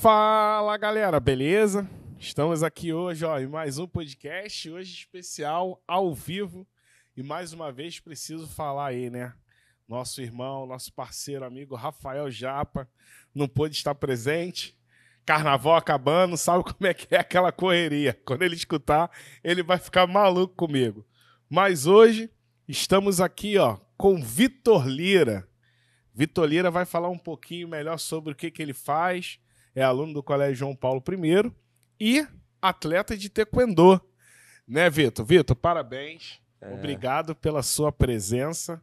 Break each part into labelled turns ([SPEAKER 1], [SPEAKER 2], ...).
[SPEAKER 1] Fala galera, beleza? Estamos aqui hoje ó, em mais um podcast, hoje especial, ao vivo. E mais uma vez preciso falar aí, né? Nosso irmão, nosso parceiro, amigo Rafael Japa, não pôde estar presente. Carnaval acabando, sabe como é que é aquela correria. Quando ele escutar, ele vai ficar maluco comigo. Mas hoje estamos aqui, ó, com Vitor Lira. Vitor Lira vai falar um pouquinho melhor sobre o que, que ele faz. É aluno do Colégio João Paulo I e atleta de taekwondo. Né, Vitor? Vitor, parabéns. É. Obrigado pela sua presença.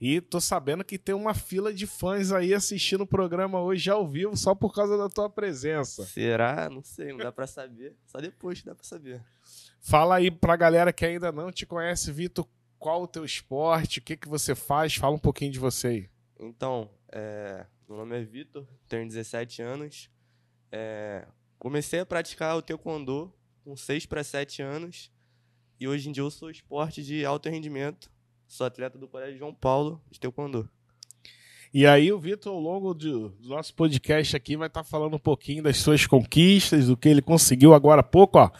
[SPEAKER 1] E tô sabendo que tem uma fila de fãs aí assistindo o programa hoje ao vivo só por causa da tua presença.
[SPEAKER 2] Será? Não sei, não dá para saber. Só depois dá para saber.
[SPEAKER 1] Fala aí pra galera que ainda não te conhece, Vitor, qual o teu esporte, o que que você faz? Fala um pouquinho de você aí.
[SPEAKER 2] Então, é, meu nome é Vitor, tenho 17 anos. É, comecei a praticar o taekwondo com 6 para 7 anos. E hoje em dia eu sou esporte de alto rendimento. Sou atleta do Colégio João Paulo de taekwondo.
[SPEAKER 1] E aí o Vitor, ao longo do, nosso podcast aqui, vai estar tá falando um pouquinho das suas conquistas, do que ele conseguiu agora há pouco, ó.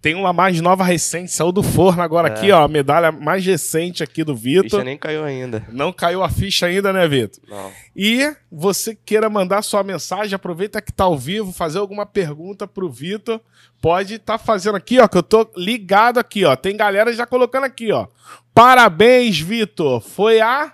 [SPEAKER 1] Tem uma mais nova recente, saiu do forno agora é. aqui, ó. A medalha mais recente aqui do Vitor. A
[SPEAKER 2] ficha nem caiu ainda.
[SPEAKER 1] Não caiu a ficha ainda, né, Vitor?
[SPEAKER 2] Não.
[SPEAKER 1] E você queira mandar sua mensagem, aproveita que tá ao vivo, fazer alguma pergunta pro Vitor. Pode estar tá fazendo aqui, ó, que eu tô ligado aqui, ó. Tem galera já colocando aqui, ó. Parabéns, Vitor. Foi a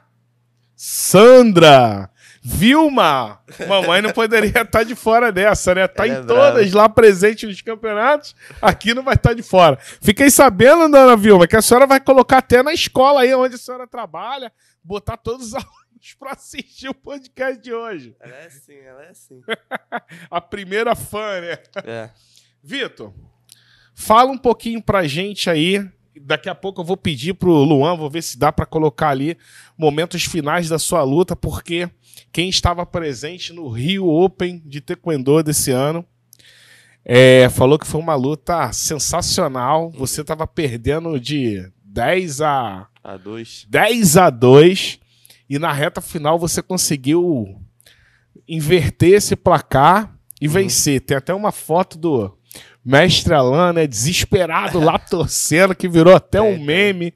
[SPEAKER 1] Sandra. Vilma! Mamãe não poderia estar de fora dessa, né? Tá Ela em é todas lá presente nos campeonatos, aqui não vai estar de fora. Fiquei sabendo, dona Vilma, que a senhora vai colocar até na escola aí onde a senhora trabalha, botar todos os alunos para assistir o podcast de hoje.
[SPEAKER 2] Ela é assim, ela é assim.
[SPEAKER 1] a primeira fã, né?
[SPEAKER 2] É.
[SPEAKER 1] Vitor, fala um pouquinho pra gente aí daqui a pouco eu vou pedir pro Luan, vou ver se dá para colocar ali momentos finais da sua luta, porque quem estava presente no Rio Open de Taekwondo desse ano. É, falou que foi uma luta sensacional. Você estava perdendo de 10 a,
[SPEAKER 2] a 2.
[SPEAKER 1] 10 a 2 e na reta final você conseguiu inverter esse placar e uhum. vencer. Tem até uma foto do mestre Alan, né, desesperado lá torcendo, que virou até um meme.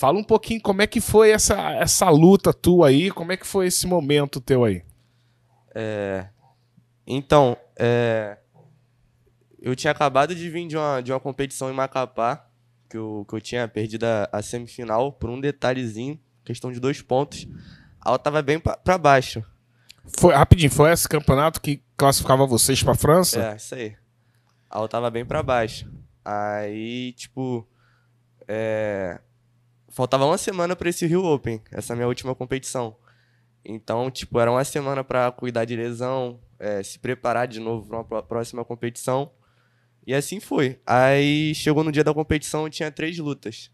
[SPEAKER 1] Fala um pouquinho como é que foi essa, essa luta tua aí, como é que foi esse momento teu aí?
[SPEAKER 2] É, então, é, eu tinha acabado de vir de uma, de uma competição em Macapá, que eu, que eu tinha perdido a, a semifinal por um detalhezinho, questão de dois pontos. A tava bem para baixo.
[SPEAKER 1] Foi, rapidinho, foi esse campeonato que classificava vocês pra França?
[SPEAKER 2] É, isso aí. A tava bem para baixo. Aí, tipo, é, faltava uma semana para esse Rio Open, essa minha última competição. Então, tipo, era uma semana para cuidar de lesão, é, se preparar de novo para uma próxima competição. E assim foi. Aí chegou no dia da competição, eu tinha três lutas.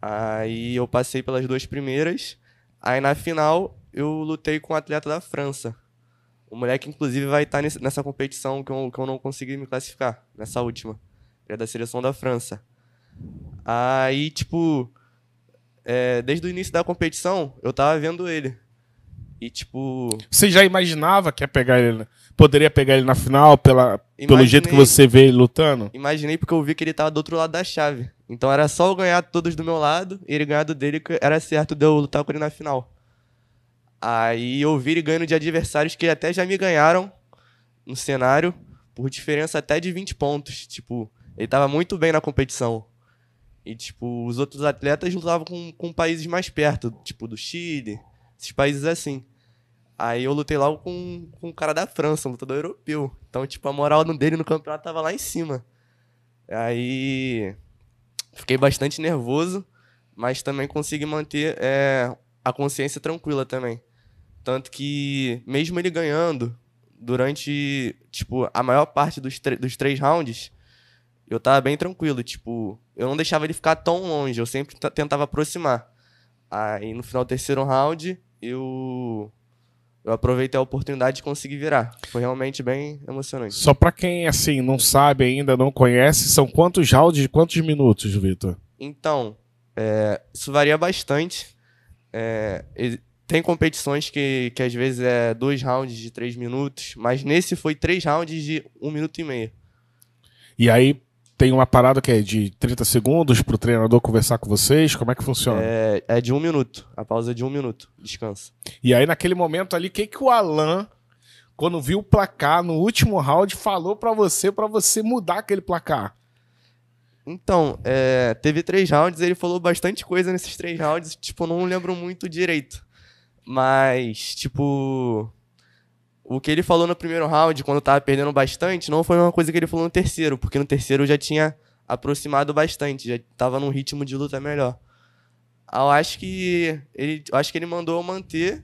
[SPEAKER 2] Aí eu passei pelas duas primeiras. Aí na final eu lutei com um atleta da França. O moleque, inclusive, vai estar nessa competição que eu, que eu não consegui me classificar, nessa última. Ele é da seleção da França. Aí, tipo, é, desde o início da competição, eu tava vendo ele. E, tipo.
[SPEAKER 1] Você já imaginava que ia pegar ele. Poderia pegar ele na final pela, Imaginei, pelo jeito que você vê ele lutando?
[SPEAKER 2] Imaginei porque eu vi que ele tava do outro lado da chave. Então era só eu ganhar todos do meu lado e ele ganhar do dele, que era certo de eu lutar com ele na final. Aí eu vi ele ganhando de adversários que até já me ganharam no cenário, por diferença até de 20 pontos. Tipo, ele tava muito bem na competição. E, tipo, os outros atletas lutavam com, com países mais perto, tipo do Chile, esses países assim. Aí eu lutei logo com, com um cara da França, um lutador europeu. Então, tipo, a moral dele no campeonato tava lá em cima. Aí fiquei bastante nervoso, mas também consegui manter é, a consciência tranquila também. Tanto que, mesmo ele ganhando, durante, tipo, a maior parte dos, dos três rounds, eu tava bem tranquilo, tipo, eu não deixava ele ficar tão longe, eu sempre tentava aproximar. Aí no final do terceiro round, eu eu aproveitei a oportunidade de conseguir virar. Foi realmente bem emocionante.
[SPEAKER 1] Só para quem assim não sabe ainda, não conhece, são quantos rounds de quantos minutos, Vitor?
[SPEAKER 2] Então, é, isso varia bastante. É, tem competições que, que às vezes é dois rounds de três minutos, mas nesse foi três rounds de um minuto e meio.
[SPEAKER 1] E aí tem uma parada que é de 30 segundos pro treinador conversar com vocês? Como é que funciona?
[SPEAKER 2] É, é de um minuto. A pausa é de um minuto. Descansa.
[SPEAKER 1] E aí, naquele momento ali, o que, que o Alan, quando viu o placar no último round, falou para você, para você mudar aquele placar?
[SPEAKER 2] Então, é, teve três rounds, ele falou bastante coisa nesses três rounds, tipo, não lembro muito direito. Mas, tipo, o que ele falou no primeiro round, quando tava perdendo bastante, não foi uma coisa que ele falou no terceiro, porque no terceiro eu já tinha aproximado bastante, já tava num ritmo de luta melhor. Eu acho que ele, acho que ele mandou eu manter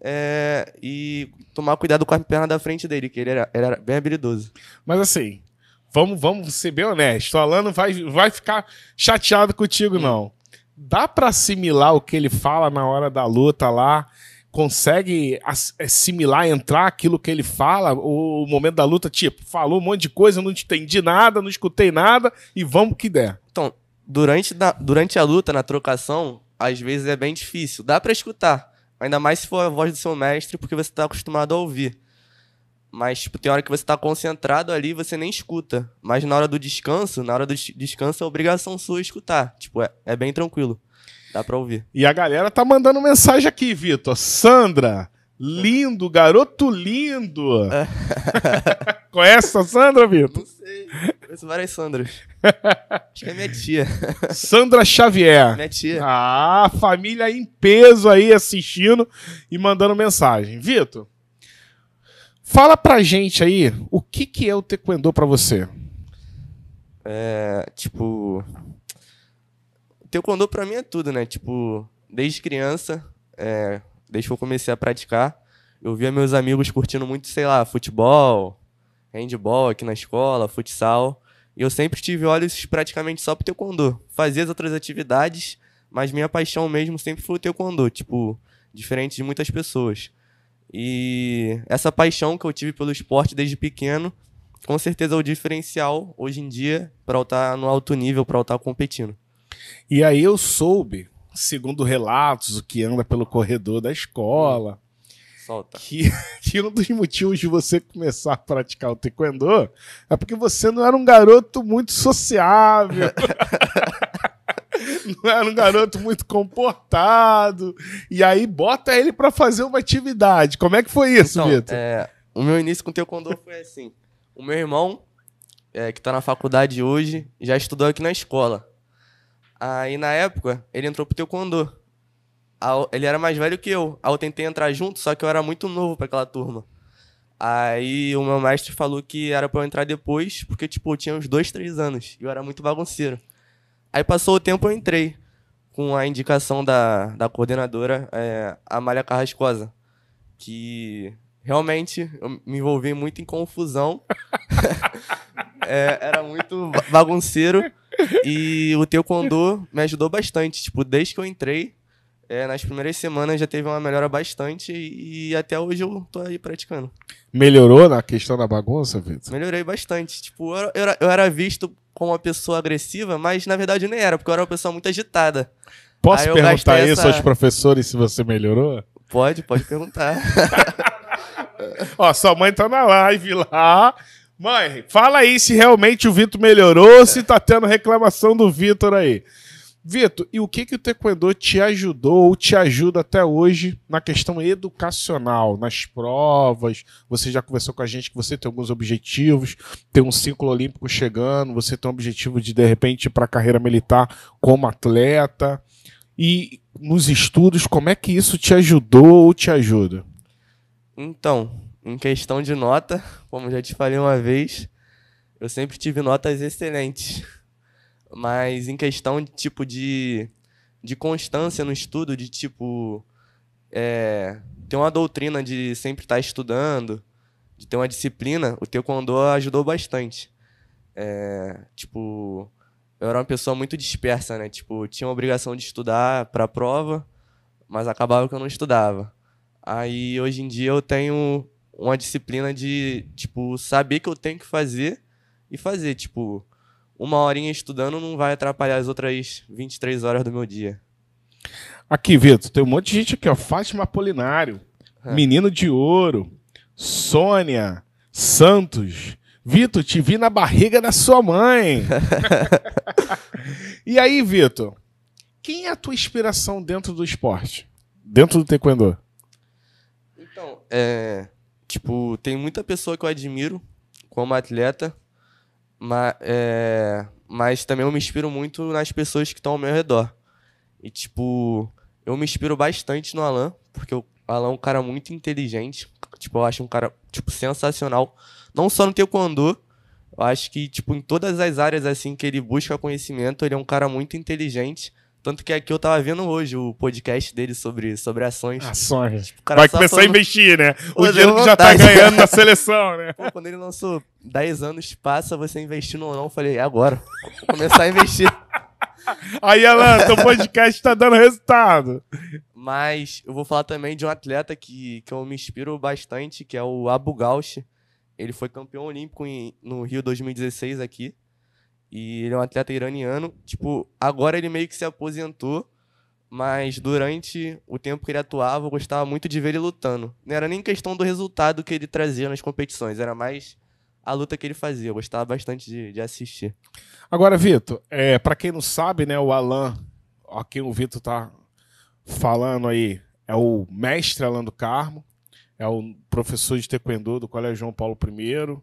[SPEAKER 2] é, e tomar cuidado com a perna da frente dele, que ele era, era bem habilidoso.
[SPEAKER 1] Mas assim, vamos, vamos ser bem honestos. O Alan não vai, vai ficar chateado contigo, hum. não. Dá para assimilar o que ele fala na hora da luta lá consegue assimilar, entrar aquilo que ele fala, o momento da luta, tipo, falou um monte de coisa, não entendi nada, não escutei nada e vamos que der.
[SPEAKER 2] Então, durante, durante a luta, na trocação, às vezes é bem difícil. Dá para escutar, ainda mais se for a voz do seu mestre, porque você tá acostumado a ouvir. Mas, tipo, tem hora que você tá concentrado ali você nem escuta. Mas na hora do descanso, na hora do descanso é obrigação sua escutar. Tipo, é, é bem tranquilo. Dá pra ouvir.
[SPEAKER 1] E a galera tá mandando mensagem aqui, Vitor. Sandra, lindo, garoto lindo. Conhece a Sandra, Vitor?
[SPEAKER 2] Não sei. Conheço várias Sandras. Acho que é minha tia.
[SPEAKER 1] Sandra Xavier.
[SPEAKER 2] Minha tia.
[SPEAKER 1] Ah, família em peso aí assistindo e mandando mensagem. Vitor, fala pra gente aí o que, que é o Taekwondo pra você.
[SPEAKER 2] É, tipo, taekwondo pra mim é tudo, né? Tipo, desde criança, é, desde que eu comecei a praticar, eu via meus amigos curtindo muito, sei lá, futebol, handball aqui na escola, futsal. E eu sempre tive olhos praticamente só pro taekwondo. Fazia as outras atividades, mas minha paixão mesmo sempre foi o taekwondo, tipo, diferente de muitas pessoas. E essa paixão que eu tive pelo esporte desde pequeno, com certeza é o diferencial hoje em dia para eu estar no alto nível, para eu estar competindo.
[SPEAKER 1] E aí eu soube, segundo relatos, o que anda pelo corredor da escola,
[SPEAKER 2] Solta.
[SPEAKER 1] Que, que um dos motivos de você começar a praticar o taekwondo é porque você não era um garoto muito sociável. não era um garoto muito comportado. E aí bota ele para fazer uma atividade. Como é que foi isso, então, Vitor?
[SPEAKER 2] É, o meu início com o taekwondo foi assim. O meu irmão, é, que tá na faculdade hoje, já estudou aqui na escola. Aí na época, ele entrou pro taekwondo. Ele era mais velho que eu. Aí eu tentei entrar junto, só que eu era muito novo para aquela turma. Aí o meu mestre falou que era para eu entrar depois, porque, tipo, eu tinha uns dois, três anos. E eu era muito bagunceiro. Aí passou o tempo, eu entrei. Com a indicação da, da coordenadora, é, Amália Carrascosa. Que realmente eu me envolvi muito em confusão. é, era muito bagunceiro. E o Taekwondo me ajudou bastante. Tipo, desde que eu entrei, é, nas primeiras semanas já teve uma melhora bastante e, e até hoje eu tô aí praticando.
[SPEAKER 1] Melhorou na questão da bagunça, Vitor?
[SPEAKER 2] Melhorei bastante. Tipo, eu, eu, eu, era visto como uma pessoa agressiva, mas na verdade nem era, porque eu era uma pessoa muito agitada.
[SPEAKER 1] Posso perguntar isso essa... aos professores se você melhorou?
[SPEAKER 2] Pode, pode perguntar.
[SPEAKER 1] Ó, sua mãe tá na live lá. Mãe, fala aí se realmente o Vitor melhorou, se tá tendo reclamação do Vitor aí. Vitor, e o que que o Taekwondo te ajudou ou te ajuda até hoje na questão educacional, nas provas? Você já conversou com a gente que você tem alguns objetivos, tem um ciclo olímpico chegando, você tem um objetivo de de repente ir para a carreira militar como atleta. E nos estudos, como é que isso te ajudou ou te ajuda?
[SPEAKER 2] Então, em questão de nota, como já te falei uma vez, eu sempre tive notas excelentes. Mas em questão de tipo de, de constância no estudo, de tipo é, ter uma doutrina de sempre estar estudando, de ter uma disciplina, o taekwondo ajudou bastante. É, tipo, eu era uma pessoa muito dispersa, né? Tipo, tinha a obrigação de estudar para a prova, mas acabava que eu não estudava. Aí hoje em dia eu tenho uma disciplina de, tipo, saber que eu tenho que fazer e fazer. Tipo, uma horinha estudando não vai atrapalhar as outras 23 horas do meu dia.
[SPEAKER 1] Aqui, Vitor, tem um monte de gente aqui, ó. Fátima Apolinário,
[SPEAKER 2] É.
[SPEAKER 1] Menino de Ouro, Sônia, Santos. Vitor, te vi na barriga da sua mãe. e aí, Vitor, quem é a tua inspiração dentro do esporte? Dentro do taekwondo?
[SPEAKER 2] Então, é. Tipo, tem muita pessoa que eu admiro como atleta, mas, é, mas também eu me inspiro muito nas pessoas que estão ao meu redor. E, tipo, eu me inspiro bastante no Alan, porque o Alan é um cara muito inteligente. Tipo, eu acho um cara, tipo, sensacional. Não só no taekwondo, eu acho que, tipo, em todas as áreas, assim, que ele busca conhecimento, ele é um cara muito inteligente. Tanto que aqui eu tava vendo hoje o podcast dele sobre, sobre ações.
[SPEAKER 1] Ações.
[SPEAKER 2] O cara
[SPEAKER 1] Vai começar a
[SPEAKER 2] falando-
[SPEAKER 1] investir, né? O
[SPEAKER 2] Pô,
[SPEAKER 1] dinheiro que já tá ganhando na seleção, né?
[SPEAKER 2] Pô, quando ele lançou 10 anos passa você investindo ou não, eu falei, é agora. Vou começar a investir.
[SPEAKER 1] Aí, Alan, teu podcast tá dando resultado.
[SPEAKER 2] Mas eu vou falar também de um atleta que, que eu me inspiro bastante, que é o Abu Gauch. Ele foi campeão olímpico em- no Rio 2016 aqui. E ele é um atleta iraniano. Tipo, agora ele meio que se aposentou. Mas durante o tempo que ele atuava, eu gostava muito de ver ele lutando. Não era nem questão do resultado que ele trazia nas competições, era mais a luta que ele fazia. Eu gostava bastante de, de assistir.
[SPEAKER 1] Agora, Vitor, é, para quem não sabe, né, o Alan, a quem o Vitor tá falando aí, é o mestre Alan do Carmo, é o professor de taekwondo do Colégio João Paulo I.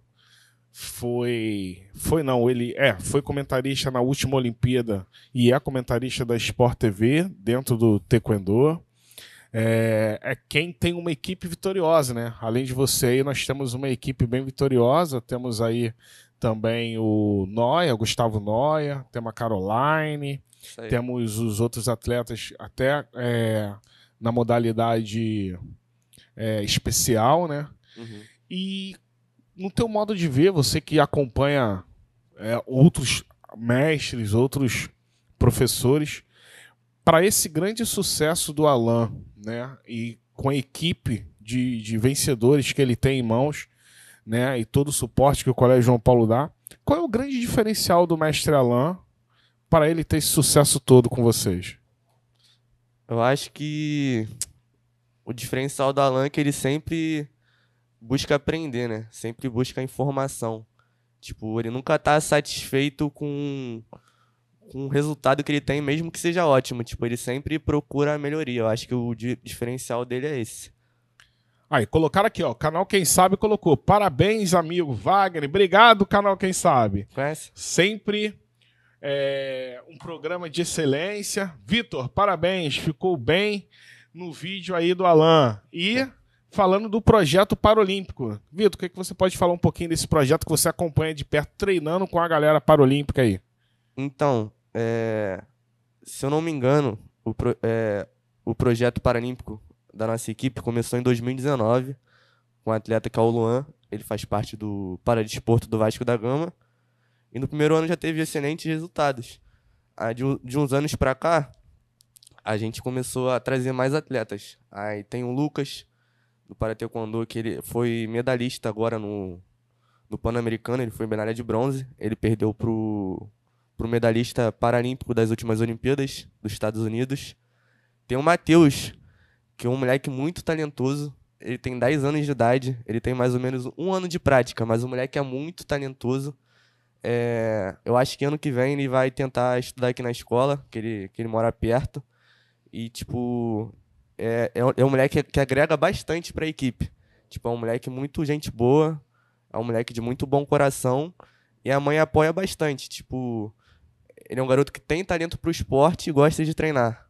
[SPEAKER 1] Foi, foi não, ele é, foi comentarista na última Olimpíada e é comentarista da Sport TV dentro do taekwondo. É, é quem tem uma equipe vitoriosa, né? Além de você aí, nós temos uma equipe bem vitoriosa. Temos aí também o Noia, Gustavo Noia, temos a Caroline, temos os outros atletas até é, na modalidade é, especial, né?
[SPEAKER 2] Uhum.
[SPEAKER 1] E no teu modo de ver, você que acompanha é, outros mestres, outros professores, para esse grande sucesso do Alan, né? E com a equipe de, de vencedores que ele tem em mãos, né? E todo o suporte que o Colégio João Paulo dá, qual é o grande diferencial do mestre Alan para ele ter esse sucesso todo com vocês?
[SPEAKER 2] Eu acho que o diferencial do Alan é que ele sempre busca aprender, né? Sempre busca informação. Tipo, ele nunca tá satisfeito com, com o resultado que ele tem, mesmo que seja ótimo. Tipo, ele sempre procura a melhoria. Eu acho que o di- diferencial dele é esse.
[SPEAKER 1] Aí, colocaram aqui, ó. Canal Quem Sabe colocou. Parabéns, amigo Wagner. Obrigado, canal Quem Sabe.
[SPEAKER 2] Conhece?
[SPEAKER 1] Sempre é, um programa de excelência. Vitor, parabéns. Ficou bem no vídeo aí do Alan. E falando do projeto Paralímpico. Vitor, o que, que você pode falar um pouquinho desse projeto que você acompanha de perto, treinando com a galera paralímpica aí?
[SPEAKER 2] Então, é, se eu não me engano, o, pro- é, o projeto paralímpico da nossa equipe começou em 2019 com um atleta que é o Luan. Ele faz parte do Paradesporto do Vasco da Gama. E no primeiro ano já teve excelentes resultados. Aí de, uns anos pra cá, a gente começou a trazer mais atletas. Aí tem o Lucas, do Paratequando, que ele foi medalhista agora no, no Pan-Americano. Ele foi medalha de bronze. Ele perdeu pro, pro medalhista paralímpico das últimas Olimpíadas dos Estados Unidos. Tem o Matheus, que é um moleque muito talentoso. Ele tem 10 anos de idade, ele tem mais ou menos um ano de prática, mas o moleque é muito talentoso. É, eu acho que ano que vem ele vai tentar estudar aqui na escola, que ele, que ele mora perto. E, tipo, é, é, um- é um moleque que agrega bastante pra equipe. Tipo, é um moleque muito gente boa, é um moleque de muito bom coração. E a mãe apoia bastante. Tipo, ele é um garoto que tem talento pro esporte e gosta de treinar.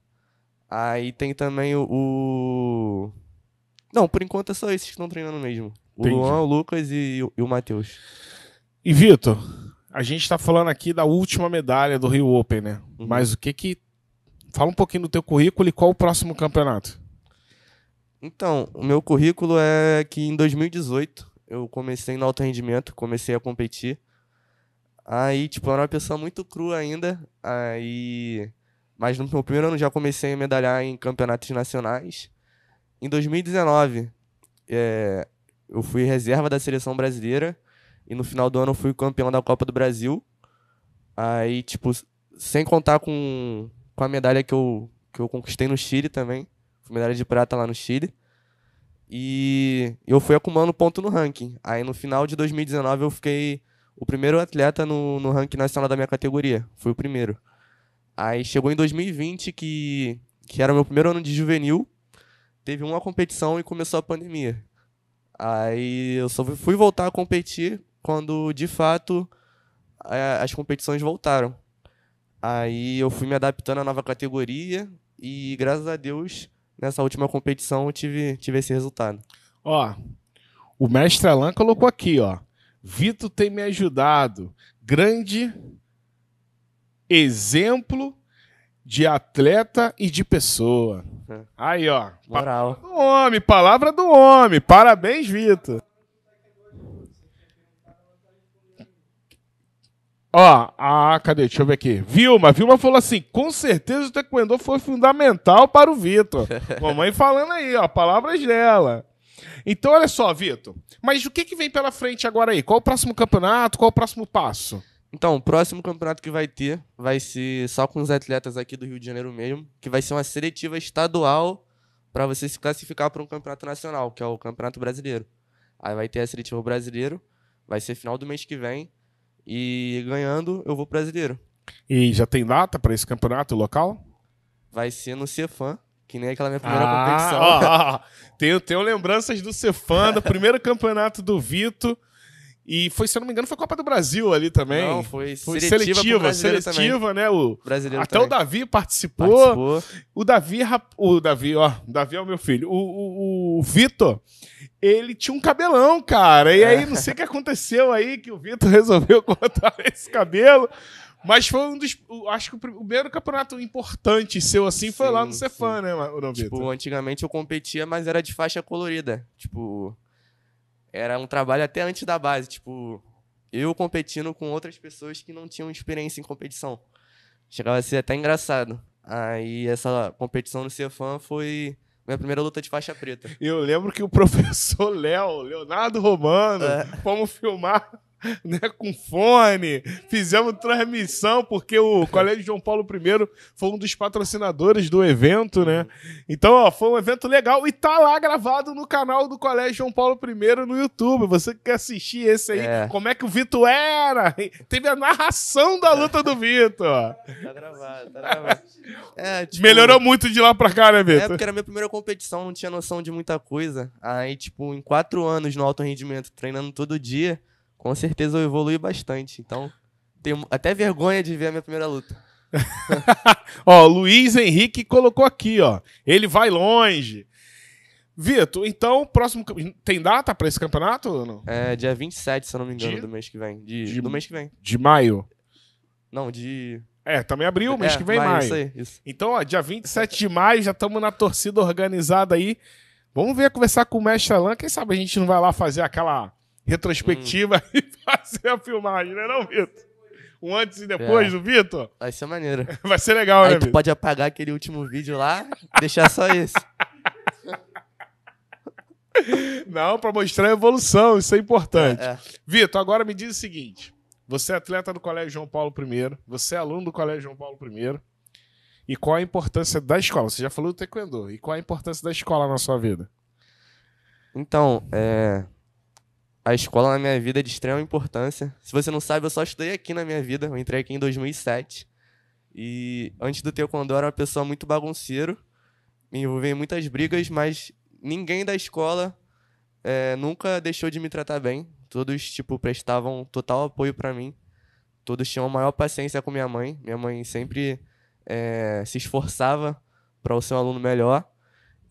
[SPEAKER 2] Aí tem também o. o- Não, por enquanto é só esses que estão treinando mesmo. O
[SPEAKER 1] Entendi.
[SPEAKER 2] Luan, o Lucas e, o- e o Matheus.
[SPEAKER 1] E Vitor, a gente tá falando aqui da última medalha do Rio Open, né?
[SPEAKER 2] Uhum.
[SPEAKER 1] Mas o que que. Fala um pouquinho do teu currículo e qual o próximo campeonato?
[SPEAKER 2] Então, o meu currículo é que em 2018 eu comecei no alto rendimento, comecei a competir. Aí, tipo, eu era uma pessoa muito crua ainda. Aí. Mas no meu primeiro ano já comecei a medalhar em campeonatos nacionais. Em 2019, é, eu fui reserva da seleção brasileira. E no final do ano eu fui campeão da Copa do Brasil. Aí, tipo, sem contar com, com a medalha que eu, que eu conquistei no Chile também. Medalha de prata lá no Chile. E eu fui acumulando ponto no ranking. Aí no final de 2019 eu fiquei o primeiro atleta no, no ranking nacional da minha categoria. Fui o primeiro. Aí chegou em 2020, que, que era meu primeiro ano de juvenil. Teve uma competição e começou a pandemia. Aí eu só fui voltar a competir quando, de fato, as competições voltaram. Aí eu fui me adaptando à nova categoria e, graças a Deus, nessa última competição eu tive, tive esse resultado.
[SPEAKER 1] Ó, o mestre Alan colocou aqui, ó. Vitor tem me ajudado. Grande exemplo de atleta e de pessoa. É. Aí, ó.
[SPEAKER 2] Moral.
[SPEAKER 1] Palavra do homem, palavra do homem. Parabéns, Vitor. Ó, ah, cadê? Deixa eu ver aqui. Vilma, Vilma falou assim: com certeza o Taekwondo foi fundamental para o Vitor. Mamãe falando aí, ó, palavras dela. Então, olha só, Vitor. Mas o que, que vem pela frente agora aí? Qual o próximo campeonato? Qual o próximo passo?
[SPEAKER 2] Então, o próximo campeonato que vai ter vai ser só com os atletas aqui do Rio de Janeiro mesmo, que vai ser uma seletiva estadual para você se classificar para um campeonato nacional, que é o Campeonato Brasileiro. Aí vai ter a seletiva brasileiro, vai ser final do mês que vem. E ganhando, eu vou pro brasileiro.
[SPEAKER 1] E já tem data para esse campeonato local?
[SPEAKER 2] Vai ser no Cefan, que nem aquela minha primeira ah, competição.
[SPEAKER 1] Ó, ó, tenho, tenho lembranças do Cefan, do primeiro campeonato do Vitor. E foi, se eu não me engano, foi Copa do Brasil ali também.
[SPEAKER 2] Não, foi, foi seletiva,
[SPEAKER 1] seletiva, seletiva né? O
[SPEAKER 2] brasileiro
[SPEAKER 1] até
[SPEAKER 2] também.
[SPEAKER 1] o Davi participou. participou. O Davi, o Davi, ó, o Davi é o meu filho. O, o, o Vitor, ele tinha um cabelão, cara. E aí, não sei o que aconteceu aí, que o Vitor resolveu cortar esse cabelo. Mas foi um dos. Acho que o primeiro campeonato importante seu assim foi lá no Cefan, né,
[SPEAKER 2] Vitor? Tipo, antigamente eu competia, mas era de faixa colorida. Tipo, era um trabalho até antes da base, tipo, eu competindo com outras pessoas que não tinham experiência em competição. Chegava a ser até engraçado. Aí essa competição no Cefam foi minha primeira luta de faixa preta.
[SPEAKER 1] Eu lembro que o professor Léo, Leonardo Romano, é. fomos filmar né, com fone, fizemos transmissão, porque o Colégio João Paulo I foi um dos patrocinadores do evento, né? Então, ó, foi um evento legal e tá lá gravado no canal do Colégio João Paulo I no YouTube. Você que quer assistir esse aí, é. como é que o Vitor era? Teve a narração da luta do Vitor.
[SPEAKER 2] Tá gravado, tá gravado.
[SPEAKER 1] É, tipo... Melhorou muito de lá pra cá, né, Vitor?
[SPEAKER 2] É, porque era a minha primeira competição, não tinha noção de muita coisa. Aí, tipo, em quatro anos no alto rendimento, treinando todo dia com certeza eu evolui bastante. Então, tenho até vergonha de ver a minha primeira luta.
[SPEAKER 1] ó, Luiz Henrique colocou aqui, ó. Ele vai longe. Vitor, então, próximo. Tem data para esse campeonato ou não?
[SPEAKER 2] É dia 27, se eu não me engano, de... do mês que vem. De... de... Do mês que vem.
[SPEAKER 1] De maio?
[SPEAKER 2] Não, de.
[SPEAKER 1] É, também abriu, mês é, que vem maio. maio. Isso aí, isso. Então, ó, dia 27 de maio, já estamos na torcida organizada aí. Vamos ver, conversar com o mestre Alan. Quem sabe a gente não vai lá fazer aquela retrospectiva hum. e fazer a filmagem, né, não, Vitor? Um antes e depois é. do Vitor?
[SPEAKER 2] Vai ser maneiro.
[SPEAKER 1] Vai ser legal,
[SPEAKER 2] Aí
[SPEAKER 1] né,
[SPEAKER 2] tu pode apagar aquele último vídeo lá, deixar só esse.
[SPEAKER 1] Não, para mostrar a evolução, isso é importante. É, é. Vitor, agora me diz o seguinte: você é atleta do Colégio João Paulo I, você é aluno do Colégio João Paulo I. E qual a importância da escola? Você já falou do taekwondo. E qual a importância da escola na sua vida?
[SPEAKER 2] Então, é, a escola na minha vida é de extrema importância. Se você não sabe, eu só estudei aqui na minha vida. Eu entrei aqui em 2007. E antes do taekwondo eu era uma pessoa muito bagunceiro. Me envolvi em muitas brigas, mas ninguém da escola é, nunca deixou de me tratar bem. Todos, tipo, prestavam total apoio para mim. Todos tinham a maior paciência com minha mãe. Minha mãe sempre é, se esforçava para o seu aluno melhor.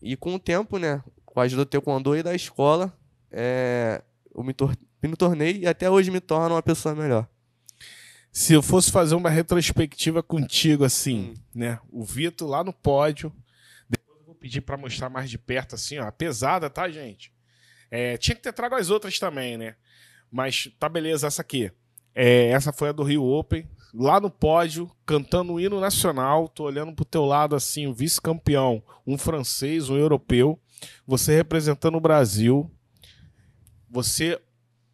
[SPEAKER 2] E com o tempo, né, com a ajuda do taekwondo e da escola, é, eu me, tor me tornei e até hoje me torno uma pessoa melhor.
[SPEAKER 1] Se eu fosse fazer uma retrospectiva contigo, assim, hum. né? O Vitor lá no pódio. Depois eu vou pedir para mostrar mais de perto, assim, ó. Pesada, tá, gente? É, tinha que ter trago as outras também, né? Mas tá beleza, essa aqui. É, essa foi a do Rio Open. Lá no pódio, cantando o hino nacional. Tô olhando pro teu lado, assim, o vice-campeão. Um francês, um europeu. Você representando o Brasil você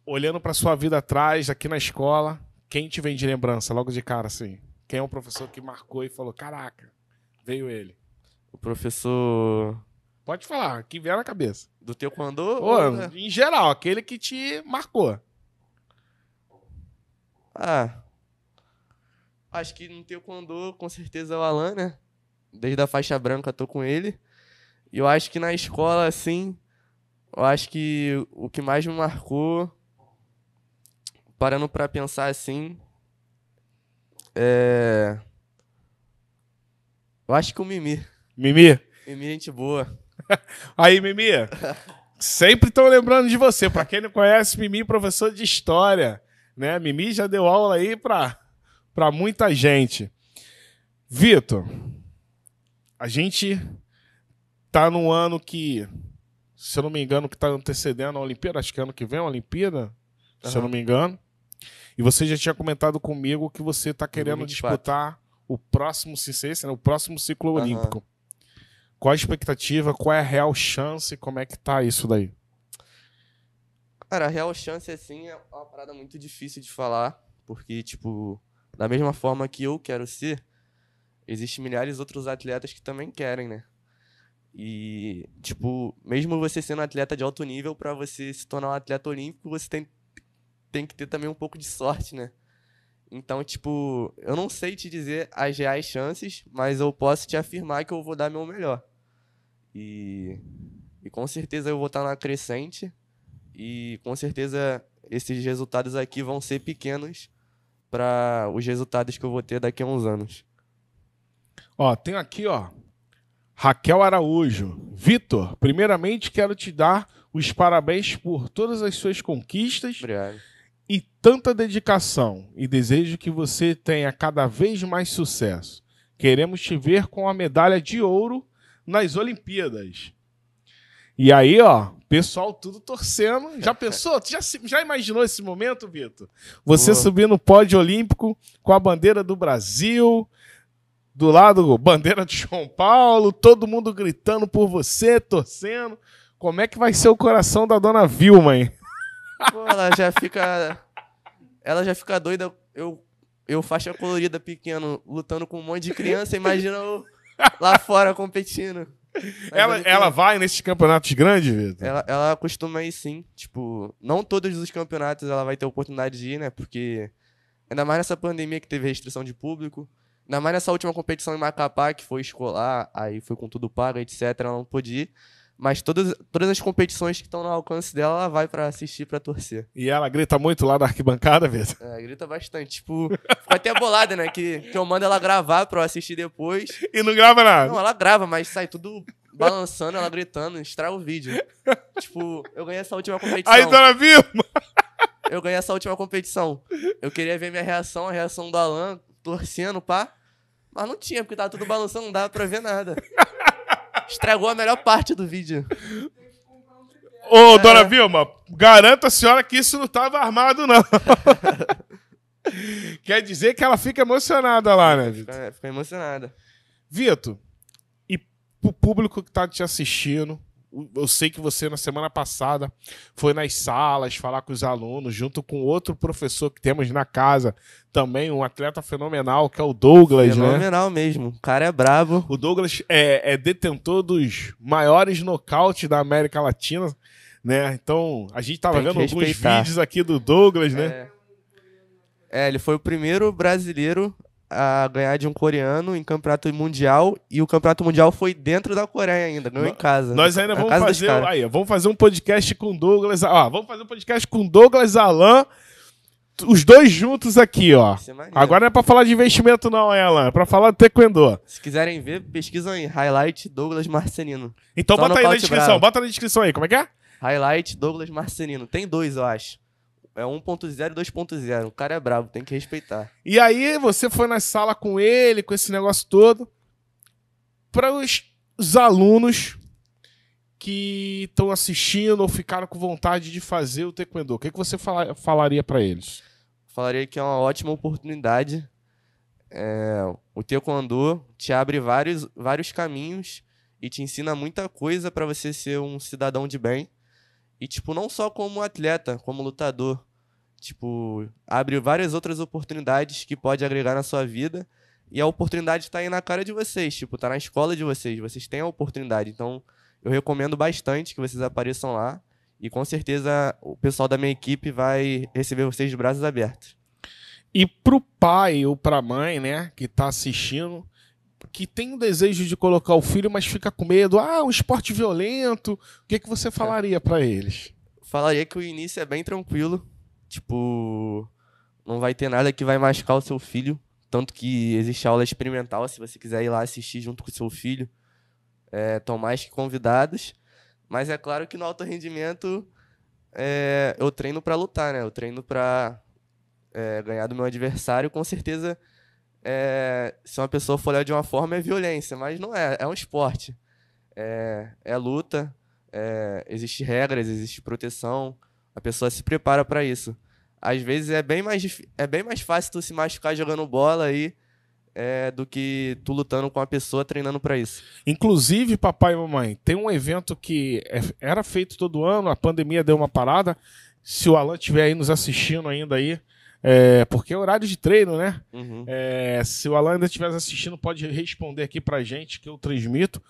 [SPEAKER 1] olhando para sua vida atrás, aqui na escola, quem te vem de lembrança logo de cara assim? Quem é um professor que marcou e falou: "Caraca, veio ele"?
[SPEAKER 2] O professor
[SPEAKER 1] Pode falar, que vier na cabeça.
[SPEAKER 2] do Taekwondo?
[SPEAKER 1] Ô,
[SPEAKER 2] ou-
[SPEAKER 1] em geral, aquele que te marcou.
[SPEAKER 2] Ah. Acho que no Taekwondo, com certeza, é o Alan, né? Desde a faixa branca tô com ele. E eu acho que na escola, assim, eu acho que o que mais me marcou, parando pra pensar assim, é. Eu acho que o Mimi.
[SPEAKER 1] Mimi.
[SPEAKER 2] Mimi, gente boa.
[SPEAKER 1] Aí, Mimi. Sempre estão lembrando de você. Pra quem não conhece, Mimi, professor de história. Né? Mimi já deu aula aí pra muita gente. Vitor, a gente tá num ano que, se eu não me engano, que tá antecedendo a Olimpíada, acho que ano que vem é a Olimpíada, se eu não me engano. E você já tinha comentado comigo que você tá querendo
[SPEAKER 2] 2024.
[SPEAKER 1] disputar o próximo, né, o próximo ciclo
[SPEAKER 2] Aham.
[SPEAKER 1] olímpico. Qual a expectativa? Qual é a real chance? Como é que tá isso daí?
[SPEAKER 2] Cara, a real chance, assim, é uma parada muito difícil de falar, porque, tipo, da mesma forma que eu quero ser, existem milhares de outros atletas que também querem, né? E, tipo, mesmo você sendo atleta de alto nível, pra você se tornar um atleta olímpico, você tem, tem que ter também um pouco de sorte, né? Então, tipo, eu não sei te dizer as reais chances, mas eu posso te afirmar que eu vou dar meu melhor. E, e com certeza eu vou estar na crescente. E com certeza esses resultados aqui vão ser pequenos para os resultados que eu vou ter daqui a uns anos.
[SPEAKER 1] Ó, tem aqui, ó. Raquel Araújo. Vitor, primeiramente quero te dar os parabéns por todas as suas conquistas
[SPEAKER 2] Obrigado.
[SPEAKER 1] e tanta dedicação. E desejo que você tenha cada vez mais sucesso. Queremos te ver com a medalha de ouro nas Olimpíadas. E aí, ó, pessoal tudo torcendo. Já pensou? Já, já imaginou esse momento, Vitor? Você
[SPEAKER 2] Boa.
[SPEAKER 1] subir no pódio olímpico com a bandeira do Brasil, do lado, bandeira de São Paulo, todo mundo gritando por você, torcendo. Como é que vai ser o coração da dona Vilma, hein?
[SPEAKER 2] Pô, ela já fica. Ela já fica doida. Eu, eu faixa colorida pequeno, lutando com um monte de criança, imagina eu lá fora competindo. Mas
[SPEAKER 1] Ela,
[SPEAKER 2] ele
[SPEAKER 1] ela vai nesses campeonatos grandes, Vitor?
[SPEAKER 2] Ela, ela costuma ir sim. Tipo, não todos os campeonatos ela vai ter oportunidade de ir, né? Porque ainda mais nessa pandemia que teve restrição de público. Ainda mais nessa última competição em Macapá, que foi escolar, aí foi com tudo pago, etc. Ela não pôde ir. Mas todas, todas as competições que estão no alcance dela, ela vai pra assistir, pra torcer.
[SPEAKER 1] E ela grita muito lá da arquibancada, Vitor?
[SPEAKER 2] É, grita bastante. Tipo, ficou até bolada, né? Que, que eu mando ela gravar pra eu assistir depois.
[SPEAKER 1] E não grava nada.
[SPEAKER 2] Não, ela grava, mas sai tudo balançando, ela gritando, estraga o vídeo. Tipo, eu ganhei essa última competição.
[SPEAKER 1] Aí, dona Vilma!
[SPEAKER 2] Eu ganhei essa última competição. Eu queria ver minha reação, a reação do Alan, torcendo, pá. Mas não tinha, porque tava tudo balançando, não dava pra ver nada. Estragou a melhor parte do vídeo.
[SPEAKER 1] Ô, dona Vilma, garanto a senhora que isso não estava armado, não. Quer dizer que ela fica emocionada lá, né, Vitor?
[SPEAKER 2] Fiquei, fiquei emocionada.
[SPEAKER 1] Vitor, e pro público que tá te assistindo, eu sei que você na semana passada foi nas salas falar com os alunos, junto com outro professor que temos na casa, também um atleta fenomenal, que é o Douglas, né?
[SPEAKER 2] Fenomenal mesmo. O cara é brabo.
[SPEAKER 1] O Douglas é, é detentor dos maiores nocautes da América Latina, né? Então, a gente tava vendo alguns
[SPEAKER 2] respeitar.
[SPEAKER 1] vídeos aqui do Douglas, né?
[SPEAKER 2] É. É, ele foi o primeiro brasileiro a ganhar de um coreano em campeonato mundial. E o campeonato mundial foi dentro da Coreia ainda, ganhou em casa.
[SPEAKER 1] Nós ainda vamos fazer, aí, vamos fazer um podcast com Douglas, ó, vamos fazer um podcast com Douglas Alan, os dois juntos aqui, ó.
[SPEAKER 2] Maneiro.
[SPEAKER 1] Agora não é pra falar de investimento não, Alan, é pra falar de taekwondo.
[SPEAKER 2] Se quiserem ver, pesquisam aí. Highlight Douglas Marcelino.
[SPEAKER 1] Então
[SPEAKER 2] Só
[SPEAKER 1] bota aí na descrição,
[SPEAKER 2] bravo.
[SPEAKER 1] bota na descrição aí, como é que é?
[SPEAKER 2] Highlight Douglas Marcelino. Tem dois, eu acho. É 1.0 e 2.0. O cara é brabo, tem que respeitar.
[SPEAKER 1] E aí você foi na sala com ele, com esse negócio todo, para os, os alunos que estão assistindo ou ficaram com vontade de fazer o taekwondo, o que, que você fala- falaria para eles?
[SPEAKER 2] Falaria que é uma ótima oportunidade. É, o Taekwondo te abre vários, vários caminhos e te ensina muita coisa pra você ser um cidadão de bem. E, tipo, não só como atleta, como lutador. Tipo, abre várias outras oportunidades que pode agregar na sua vida. E a oportunidade tá aí na cara de vocês, tipo, tá na escola de vocês. Vocês têm a oportunidade. Então, eu recomendo bastante que vocês apareçam lá. E com certeza o pessoal da minha equipe vai receber vocês de braços abertos.
[SPEAKER 1] E pro pai ou pra mãe, né, que tá assistindo, que tem o desejo de colocar o filho, mas fica com medo, ah, um esporte violento, o que, que você falaria para eles?
[SPEAKER 2] Falaria que o início é bem tranquilo. Tipo, não vai ter nada que vai machucar o seu filho. Tanto que existe aula experimental, se você quiser ir lá assistir junto com o seu filho. Estão é, mais que convidados. Mas é claro que no alto rendimento é, eu treino para lutar, né? Eu treino para é, ganhar do meu adversário. Com certeza, é, se uma pessoa for olhar de uma forma, é violência. Mas não é, é um esporte. É, é luta, é, existe regras, existe proteção. A pessoa se prepara para isso. Às vezes é bem mais, é bem mais fácil tu se machucar jogando bola aí é, do que tu lutando com a pessoa treinando para isso.
[SPEAKER 1] Inclusive, papai e mamãe, tem um evento que é, era feito todo ano, a pandemia deu uma parada. Se o Alan estiver aí nos assistindo ainda aí, é, porque é horário de treino, né? Uhum. É, se o Alan ainda estiver assistindo, pode responder aqui pra gente que eu transmito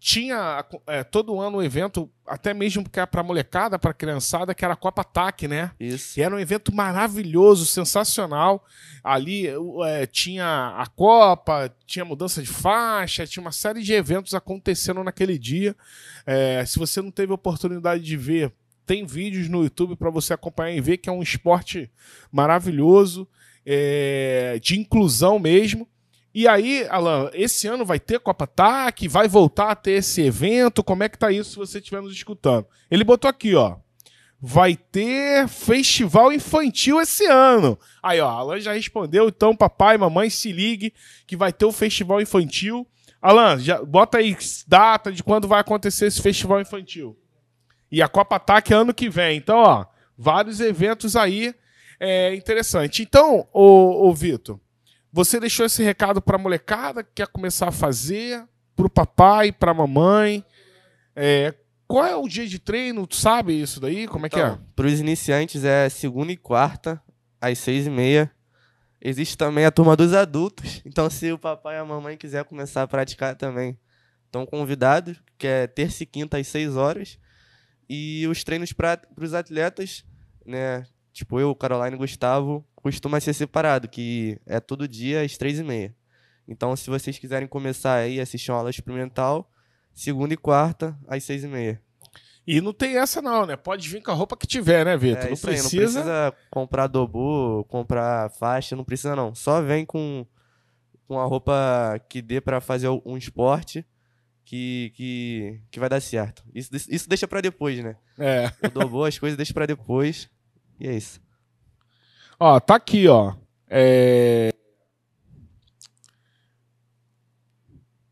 [SPEAKER 1] tinha é, todo ano um evento, até mesmo que era pra molecada, pra criançada, que era a Copa Ataque, né?
[SPEAKER 2] Isso.
[SPEAKER 1] E era um evento maravilhoso, sensacional. Ali é, tinha a Copa, tinha mudança de faixa, tinha uma série de eventos acontecendo naquele dia. É, se você não teve oportunidade de ver, tem vídeos no YouTube para você acompanhar e ver que é um esporte maravilhoso, é, de inclusão mesmo. E aí, Alan, esse ano vai ter Copa TAC, vai voltar a ter esse evento, como é que tá isso se você estiver nos escutando? Ele botou aqui, ó. Vai ter festival infantil esse ano. Aí, ó, Alan já respondeu, então papai, mamãe, se ligue que vai ter o festival infantil. Alan, já bota aí data de quando vai acontecer esse festival infantil. E a Copa TAC ano que vem. Então, ó, vários eventos aí é interessante. Então, ô Vitor, você deixou esse recado para a molecada que quer começar a fazer, para o papai, para a mamãe. É, qual é o dia de treino? Tu sabe isso daí? Como é então, que é?
[SPEAKER 2] Então, para os iniciantes é segunda e quarta, às seis e meia. Existe também a turma dos adultos. Então, se o papai e a mamãe quiser começar a praticar também, estão convidados, que é terça e quinta às seis horas. E os treinos para os atletas, né? Tipo eu, Caroline e Gustavo, costuma ser separado, que é todo dia às três e meia. Então, se vocês quiserem começar aí assistir uma aula experimental, segunda e quarta, às seis e meia.
[SPEAKER 1] E não tem essa não, né? Pode vir com a roupa que tiver, né, Vitor?
[SPEAKER 2] É,
[SPEAKER 1] não,
[SPEAKER 2] precisa... não precisa comprar dobu, comprar faixa, não precisa não. Só vem com, com a roupa que dê para fazer um esporte que, que, que vai dar certo. Isso, isso deixa para depois, né?
[SPEAKER 1] É.
[SPEAKER 2] O dobu, as coisas deixa para depois. E é isso.
[SPEAKER 1] Ó, tá aqui, ó. É...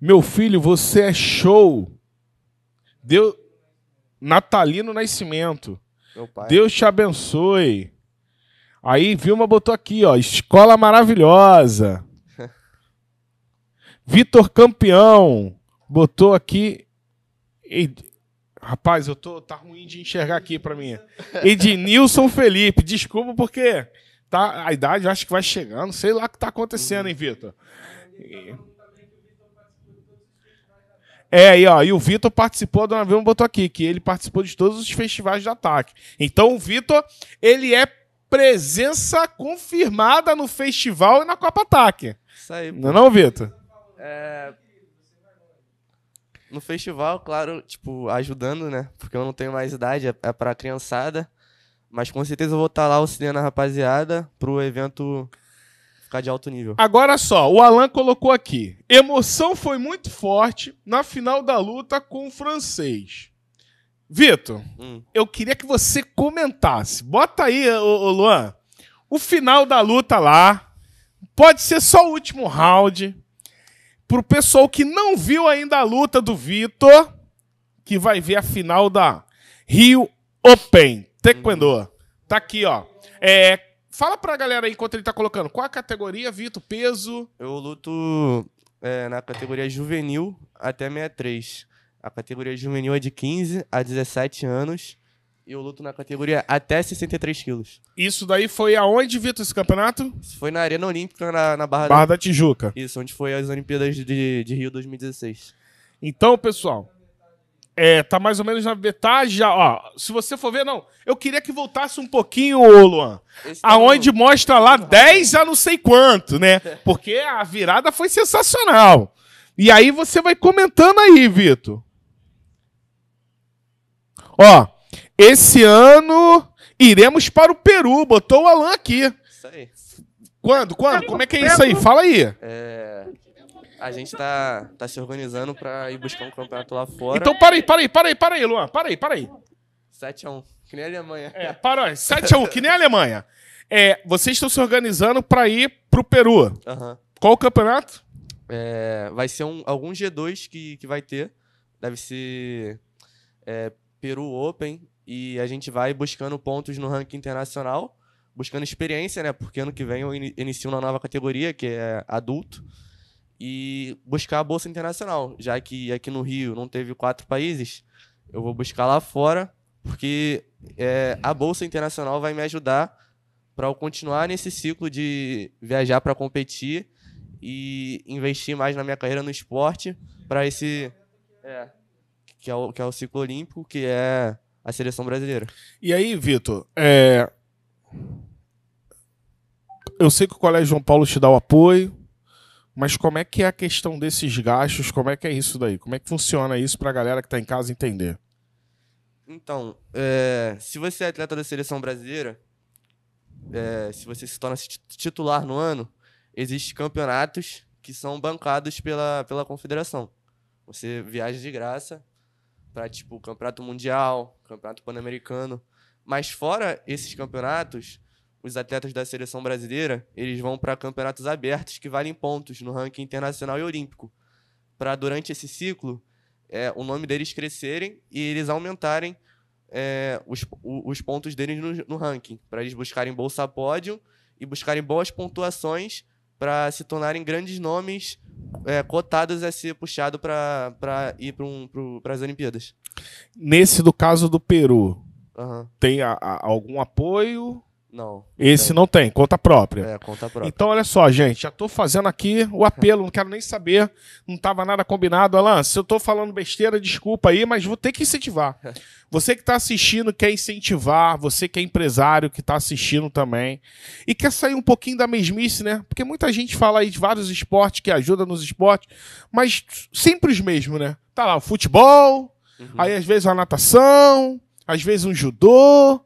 [SPEAKER 1] Meu filho, você é show. Deu Natalino Nascimento. Deus te abençoe. Aí Vilma botou aqui, ó, escola maravilhosa. Vitor Campeão botou aqui. Rapaz, eu tô tá ruim de enxergar aqui para mim. Ednilson Felipe, desculpa porque tá, a idade eu acho que vai chegando, sei lá o que tá acontecendo, hein, Vitor? É, aí, ó, e o Vitor participou, a dona Vilma botou aqui, que ele participou de todos os festivais de ataque. Então o Vitor, ele é presença confirmada no festival e na Copa Ataque.
[SPEAKER 2] Isso aí.
[SPEAKER 1] Não é não, Vitor?
[SPEAKER 2] É... No festival, claro, tipo, ajudando, né? Porque eu não tenho mais idade, é, é pra criançada. Mas com certeza eu vou estar tá lá auxiliando a rapaziada pro evento ficar de alto nível.
[SPEAKER 1] Agora só, o Alan colocou aqui. Emoção foi muito forte na final da luta com o francês. Vitor, hum. eu queria que você comentasse. Bota aí, ô, ô Luan, o final da luta lá. Pode ser só o último round. Pro pessoal que não viu ainda a luta do Vitor, que vai ver a final da Rio Open. Taekwondo. Tá aqui, ó. É, fala pra galera aí, enquanto ele tá colocando, qual a categoria, Vitor? Peso?
[SPEAKER 2] Eu luto é, na categoria juvenil até 63. A categoria juvenil é de 15 a 17 anos. E eu luto na categoria até 63 quilos.
[SPEAKER 1] Isso daí foi aonde, Vitor, esse campeonato?
[SPEAKER 2] Isso foi na Arena Olímpica, na, na Barra,
[SPEAKER 1] Barra
[SPEAKER 2] da...
[SPEAKER 1] da Tijuca.
[SPEAKER 2] Isso, onde foi as Olimpíadas de, de Rio 2016.
[SPEAKER 1] Então, pessoal, é, tá mais ou menos na metade já. Ó, se você for ver, não. Eu queria que voltasse um pouquinho, ô Luan.
[SPEAKER 2] Esse tá
[SPEAKER 1] Aonde mostra lá 10 a não sei quanto, né? Porque a virada foi sensacional. E aí você vai comentando aí, Vitor. Ó, esse ano iremos para o Peru. Botou o Alan aqui.
[SPEAKER 2] Isso aí.
[SPEAKER 1] Quando? Quando? Como é que é isso aí? Fala aí.
[SPEAKER 2] É, a gente tá, tá se organizando pra ir buscar um campeonato lá fora.
[SPEAKER 1] Então para aí, para aí, para aí, para aí, Luan. Para aí, para aí.
[SPEAKER 2] 7x1, que nem a Alemanha.
[SPEAKER 1] É, para aí. 7x1, que nem a Alemanha. É, vocês estão se organizando para ir pro Peru.
[SPEAKER 2] Aham.
[SPEAKER 1] Qual o campeonato?
[SPEAKER 2] É, vai ser um, algum G2 que, que vai ter. Deve ser é, Peru Open. E a gente vai buscando pontos no ranking internacional. Buscando experiência, né? Porque ano que vem eu ini- inicio uma nova categoria, que é adulto. E buscar a Bolsa Internacional. Já que aqui no Rio não teve quatro países, eu vou buscar lá fora. Porque é, a Bolsa Internacional vai me ajudar para eu continuar nesse ciclo de viajar para competir e investir mais na minha carreira no esporte para esse é, que é o que é o ciclo olímpico que é a seleção brasileira
[SPEAKER 1] E aí, Vitor, é... eu sei que o Colégio João Paulo te dá o apoio, mas como é que é a questão desses gastos? Como é que é isso daí? Como é que funciona isso pra galera que tá em casa entender?
[SPEAKER 2] então é, se você é atleta da seleção brasileira é, se você se torna tit- titular no ano existem campeonatos que são bancados pela pela confederação você viaja de graça para tipo campeonato mundial campeonato pan-americano. Mas fora esses campeonatos os atletas da seleção brasileira eles vão para campeonatos abertos que valem pontos no ranking internacional e olímpico. Para durante esse ciclo é, o nome deles crescerem e eles aumentarem é, os, o- os pontos deles no, no ranking para eles buscarem bolsa pódio e buscarem boas pontuações para se tornarem grandes nomes é, cotados a ser puxado para ir para um, as Olimpíadas.
[SPEAKER 1] Nesse do caso do Peru,
[SPEAKER 2] Aham.
[SPEAKER 1] tem a- a- algum apoio?
[SPEAKER 2] Não.
[SPEAKER 1] Esse não tem, conta própria.
[SPEAKER 2] É, conta própria.
[SPEAKER 1] Então, olha só, gente, já tô fazendo aqui o apelo, não quero nem saber, não tava nada combinado. Alan, se eu tô falando besteira, desculpa aí, mas vou ter que incentivar. Você que tá assistindo quer incentivar, você que é empresário que tá assistindo também, e quer sair um pouquinho da mesmice, né? Porque muita gente fala aí de vários esportes que ajudam nos esportes, mas sempre os mesmos, né? Tá lá o futebol,
[SPEAKER 2] Uhum.
[SPEAKER 1] aí às vezes a natação, às vezes um judô.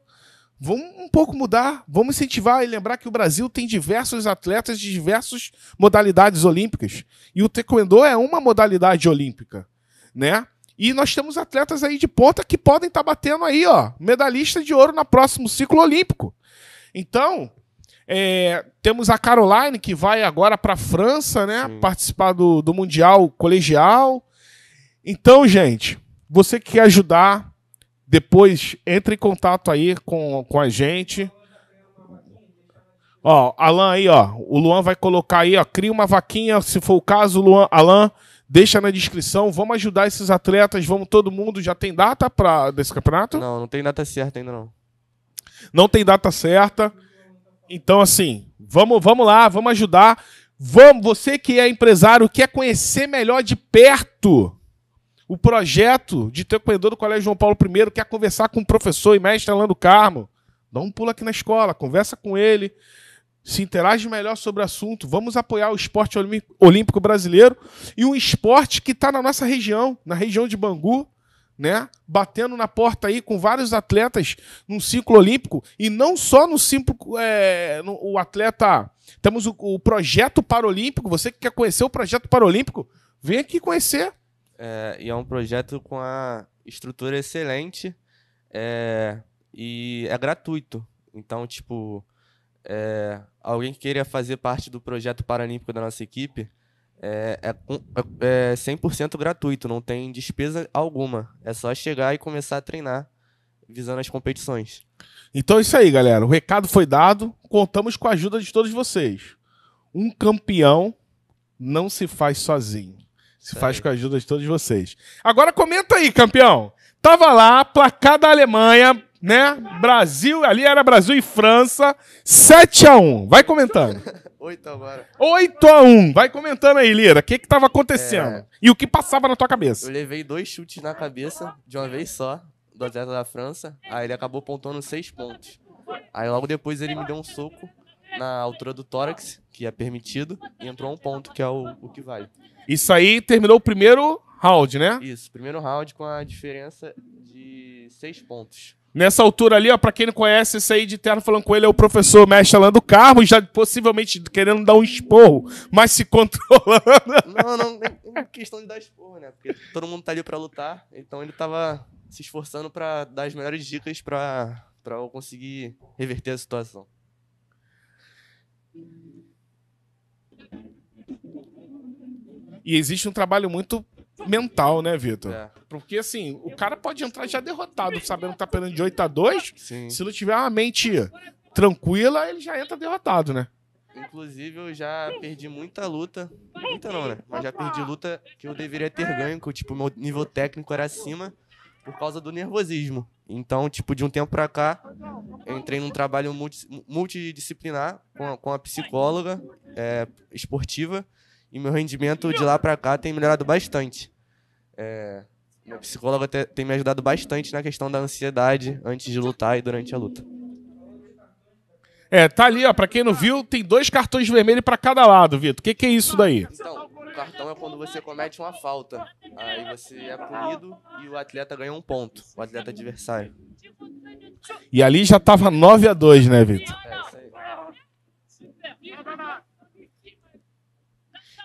[SPEAKER 1] Vamos um pouco mudar, vamos incentivar e lembrar que o Brasil tem diversos atletas de diversas modalidades olímpicas. E o taekwondo é uma modalidade olímpica, né? E nós temos atletas aí de ponta que podem estar batendo aí, ó, medalhista de ouro no próximo ciclo olímpico. Então, é, temos a Caroline que vai agora para a França, né?
[SPEAKER 2] Sim.
[SPEAKER 1] Participar do, do Mundial Colegial. Então, gente, você que quer ajudar, depois entre em contato aí com, com a gente. Ó, Alan aí, ó. O Luan vai colocar aí, ó. Cria uma vaquinha, se for o caso, Luan, Alan, deixa na descrição. Vamos ajudar esses atletas, vamos todo mundo. Já tem data para desse campeonato?
[SPEAKER 2] Não, não tem data certa ainda não.
[SPEAKER 1] não tem data certa. Então, assim, vamos, vamos lá, vamos ajudar. Vamos, você que é empresário, quer conhecer melhor de perto o projeto de taekwondo do Colégio João Paulo I, quer conversar com o professor e mestre Alan do Carmo, dá um pulo aqui na escola, conversa com ele, se interage melhor sobre o assunto. Vamos apoiar o esporte olí- olímpico brasileiro e um esporte que está na nossa região, na região de Bangu, né? Batendo na porta aí com vários atletas num ciclo olímpico e não só no ciclo é, no- o atleta. Temos o, o projeto paralímpico. Você que quer conhecer o projeto paralímpico, vem aqui conhecer.
[SPEAKER 2] É, e é um projeto com a estrutura excelente é, e é gratuito. Então, tipo, é, alguém que queira fazer parte do projeto paralímpico da nossa equipe é, é, é 100% gratuito, não tem despesa alguma. É só chegar e começar a treinar visando as competições.
[SPEAKER 1] Então é isso aí, galera. O recado foi dado. Contamos com a ajuda de todos vocês. Um campeão não se faz sozinho. Se faz com a ajuda de todos vocês. Agora comenta aí, campeão. Tava lá, placar da Alemanha, né? Brasil, ali era Brasil e França, 7 a 1 Vai comentando.
[SPEAKER 2] Oito agora.
[SPEAKER 1] 8 a 1 Vai comentando aí, Lira. O que que tava acontecendo?
[SPEAKER 2] É.
[SPEAKER 1] E o que passava na tua cabeça?
[SPEAKER 2] Eu levei dois chutes na cabeça de uma vez só, do atleta da França. Aí ele acabou pontuando seis pontos. Aí logo depois ele me deu um soco na altura do tórax, que é permitido, e entrou um ponto, que é o, o que vale.
[SPEAKER 1] Isso aí terminou o primeiro round, né?
[SPEAKER 2] Isso, primeiro round com a diferença de seis pontos.
[SPEAKER 1] Nessa altura ali, ó, pra quem não conhece, esse aí de terno falando com ele é o professor mestre Alan do Carmo, já possivelmente querendo dar um esporro, mas se controlando.
[SPEAKER 2] Não, não, nem nem questão de dar esporro, né? Porque todo mundo tá ali pra lutar, então ele tava se esforçando pra dar as melhores dicas pra, pra eu conseguir reverter a situação.
[SPEAKER 1] E existe um trabalho muito mental, né, Vitor?
[SPEAKER 2] É,
[SPEAKER 1] Porque assim, o cara pode entrar já derrotado, sabendo que tá perdendo de 8 a 2
[SPEAKER 2] sim.
[SPEAKER 1] Se não tiver uma mente tranquila, ele já entra derrotado, né?
[SPEAKER 2] Inclusive, eu já perdi muita luta. Muita não, né? Mas já perdi luta que eu deveria ter ganho, que tipo, meu nível técnico era acima por causa do nervosismo. Então, tipo, de um tempo pra cá, eu entrei num trabalho multi- multidisciplinar com a, com a psicóloga é, esportiva e meu rendimento de lá pra cá tem melhorado bastante. É, minha psicóloga te- tem me ajudado bastante na questão da ansiedade antes de lutar e durante a luta.
[SPEAKER 1] É, tá ali, ó, pra quem não viu, tem dois cartões vermelhos pra cada lado, Vitor. O que, que é isso daí?
[SPEAKER 2] Então, o cartão é quando você comete uma falta. Aí você é punido e o atleta ganha um ponto, o atleta adversário.
[SPEAKER 1] E ali já tava 9 a 2 né, Vitor?
[SPEAKER 2] É isso aí.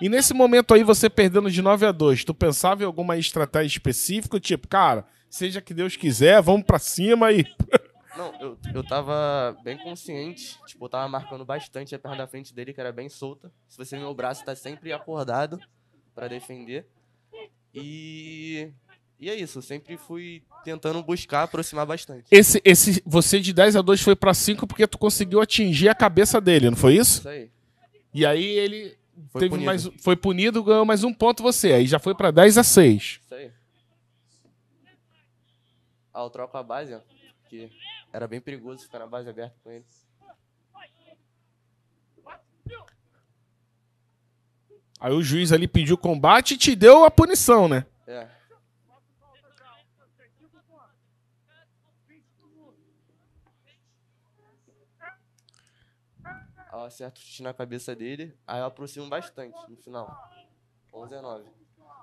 [SPEAKER 1] E nesse momento aí, você perdendo de 9 a 2 tu pensava em alguma estratégia específica? Tipo, cara, seja que Deus quiser, vamos pra cima e.
[SPEAKER 2] Não, eu, eu tava bem consciente, tipo, eu tava marcando bastante a perna da frente dele, que era bem solta. Se você ver meu braço tá sempre acordado pra defender. E. E é isso, eu sempre fui tentando buscar aproximar bastante.
[SPEAKER 1] Esse, esse, você de 10 a 2 foi pra 5 porque tu conseguiu atingir a cabeça dele, não foi isso?
[SPEAKER 2] Isso aí.
[SPEAKER 1] E aí ele
[SPEAKER 2] Foi
[SPEAKER 1] teve
[SPEAKER 2] punido.
[SPEAKER 1] mais, foi punido, ganhou mais um ponto você. Aí já foi pra 10 a 6
[SPEAKER 2] Isso aí. Ah, eu troco a base, ó. Que era bem perigoso ficar na base aberta com ele.
[SPEAKER 1] Aí o juiz ali pediu combate e te deu a punição, né?
[SPEAKER 2] É. Acerto o chute na cabeça dele, aí eu aproximo bastante no final. 11 a 9.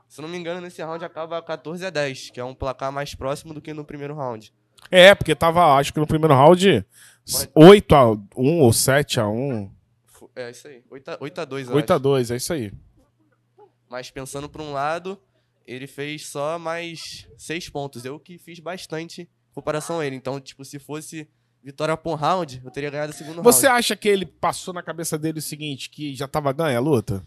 [SPEAKER 2] Se não me engano, nesse round acaba 14 a 10, que é um placar mais próximo do que no primeiro round.
[SPEAKER 1] É, porque tava, acho que no primeiro round, 8 a 1 ou 7 a 1
[SPEAKER 2] Fu- É isso aí. 8 a, 8 a 2, eu
[SPEAKER 1] 8 a
[SPEAKER 2] acho.
[SPEAKER 1] 2 é isso aí.
[SPEAKER 2] Mas pensando por um lado, ele fez só mais 6 pontos. Eu que fiz bastante em comparação a ele. Então, tipo, se fosse vitória por round, eu teria ganhado o segundo
[SPEAKER 1] Você
[SPEAKER 2] round.
[SPEAKER 1] acha que ele passou na cabeça dele o seguinte, que já tava ganha a luta?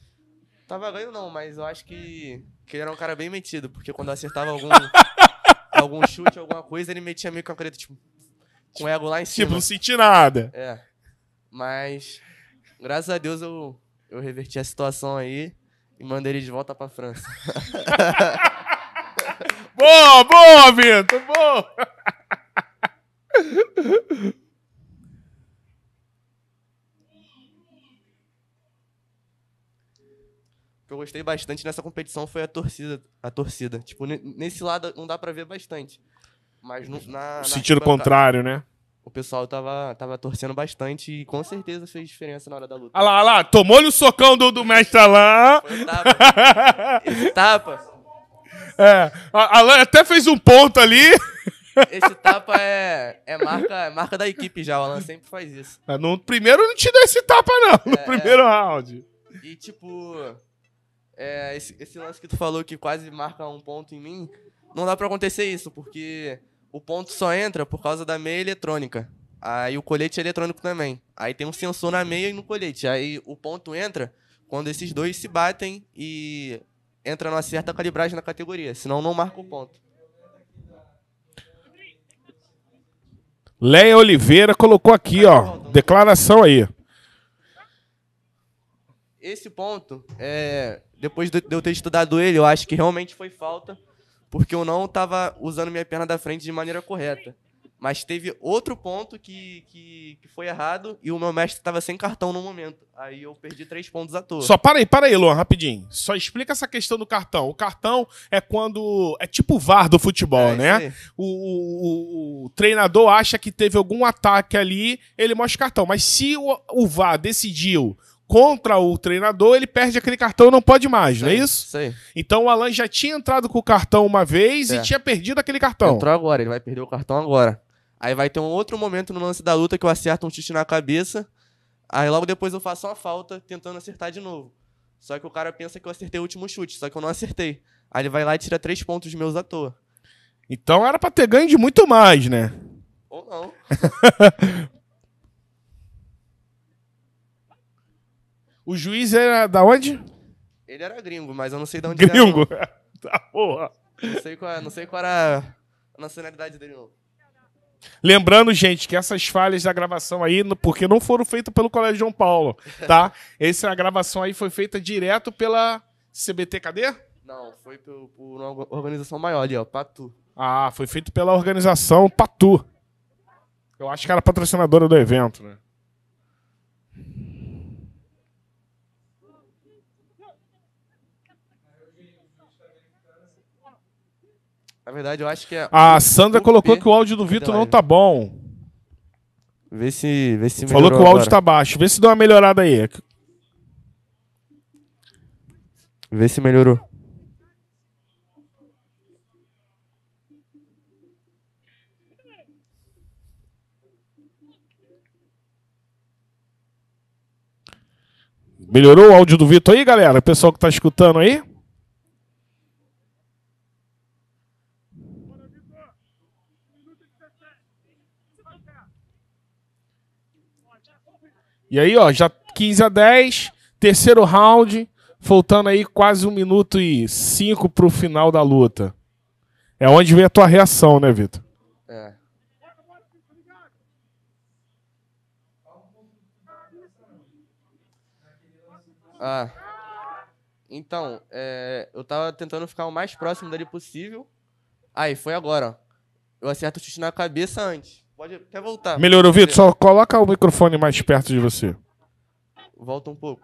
[SPEAKER 2] Tava ganho não, mas eu acho que, que ele era um cara bem metido, porque quando eu acertava algum, algum chute, alguma coisa, ele metia meio com a caneta, tipo, com o ego lá em
[SPEAKER 1] Tipo,
[SPEAKER 2] cima.
[SPEAKER 1] não senti nada.
[SPEAKER 2] É. Mas, graças a Deus, eu, eu reverti a situação aí e mandei ele de volta pra França.
[SPEAKER 1] Boa, boa, Vitor, boa!
[SPEAKER 2] O que eu gostei bastante nessa competição foi a torcida. A torcida. Tipo, ne- nesse lado não dá pra ver bastante. Mas no, na. na
[SPEAKER 1] Sentido contrário, né?
[SPEAKER 2] O pessoal tava, tava torcendo bastante e com certeza fez diferença na hora da luta.
[SPEAKER 1] Olha lá, olha lá, tomou-lhe o socão do, do mestre Alain.
[SPEAKER 2] Foi tapa. Tapa.
[SPEAKER 1] É, Alain até fez um ponto ali.
[SPEAKER 2] Esse tapa é, é marca, é marca da equipe já. O Alan sempre faz isso.
[SPEAKER 1] No primeiro não te deu esse tapa, não. No
[SPEAKER 2] É,
[SPEAKER 1] primeiro round.
[SPEAKER 2] E tipo. é, esse, esse lance que tu falou que quase marca um ponto em mim. Não dá pra acontecer isso, porque o ponto só entra por causa da meia eletrônica. Aí o colete é eletrônico também. Aí tem um sensor na meia e no colete. Aí o ponto entra quando esses dois se batem e entra numa certa calibragem na categoria. Senão não marca o ponto.
[SPEAKER 1] Leia Oliveira colocou aqui, ó. Declaração aí.
[SPEAKER 2] Esse ponto, é, depois de eu ter estudado ele, eu acho que realmente foi falta, porque eu não tava usando minha perna da frente de maneira correta. Mas teve outro ponto que, que, que foi errado e o meu mestre estava sem cartão no momento. Aí eu perdi três pontos à toa.
[SPEAKER 1] Só para aí, para aí, Luan, rapidinho. Só explica essa questão do cartão. O cartão é quando. É tipo o VAR do futebol,
[SPEAKER 2] É,
[SPEAKER 1] né? O, o- o treinador acha que teve algum ataque ali, ele mostra o cartão. Mas se o, o VAR decidiu contra o treinador, ele perde aquele cartão e não pode mais, não é isso?
[SPEAKER 2] Aí.
[SPEAKER 1] Então o Alan já tinha entrado com o cartão uma vez e
[SPEAKER 2] É.
[SPEAKER 1] tinha perdido aquele cartão.
[SPEAKER 2] Entrou agora, ele vai perder o cartão agora. Aí vai ter um outro momento no lance da luta que eu acerto um chute na cabeça. Aí logo depois eu faço uma falta tentando acertar de novo. Só que o cara pensa que eu acertei o último chute, só que eu não acertei. Aí ele vai lá e tira três pontos meus à toa.
[SPEAKER 1] Então era pra ter ganho de muito mais, né?
[SPEAKER 2] Ou não.
[SPEAKER 1] O juiz era da onde?
[SPEAKER 2] Ele era gringo, mas eu não sei de onde ele
[SPEAKER 1] Gringo.
[SPEAKER 2] era.
[SPEAKER 1] tá porra.
[SPEAKER 2] não. Não sei qual, não sei qual era a nacionalidade dele, não.
[SPEAKER 1] Lembrando, gente, que essas falhas da gravação aí, porque não foram feitas pelo Colégio João Paulo, tá? Essa gravação aí foi feita direto pela CBT, cadê?
[SPEAKER 2] Não, foi por, por uma organização maior ali, ó, Patu.
[SPEAKER 1] Ah, foi feito pela organização Patu. Eu acho que era patrocinadora do evento, né?
[SPEAKER 2] Na verdade, eu acho que é.
[SPEAKER 1] A Sandra colocou
[SPEAKER 2] P
[SPEAKER 1] que o áudio do Vitor não
[SPEAKER 2] live.
[SPEAKER 1] tá bom.
[SPEAKER 2] Vê se, vê se
[SPEAKER 1] Falou que o áudio
[SPEAKER 2] agora.
[SPEAKER 1] tá baixo. Vê se dá uma melhorada aí.
[SPEAKER 2] Vê se melhorou.
[SPEAKER 1] Melhorou o áudio do Vitor aí, galera? O pessoal que tá escutando aí? E aí, ó, já 15 a 10, terceiro round, faltando aí quase um minuto e cinco pro final da luta. É onde vem a tua reação, né, Vitor?
[SPEAKER 2] É. Ah. Então, é, eu tava tentando ficar o mais próximo dele possível. Aí, foi agora. Eu acerto o chute na cabeça antes. Pode até voltar.
[SPEAKER 1] Melhorou, Vitor? Só coloca o microfone mais perto de você.
[SPEAKER 2] Volta um pouco.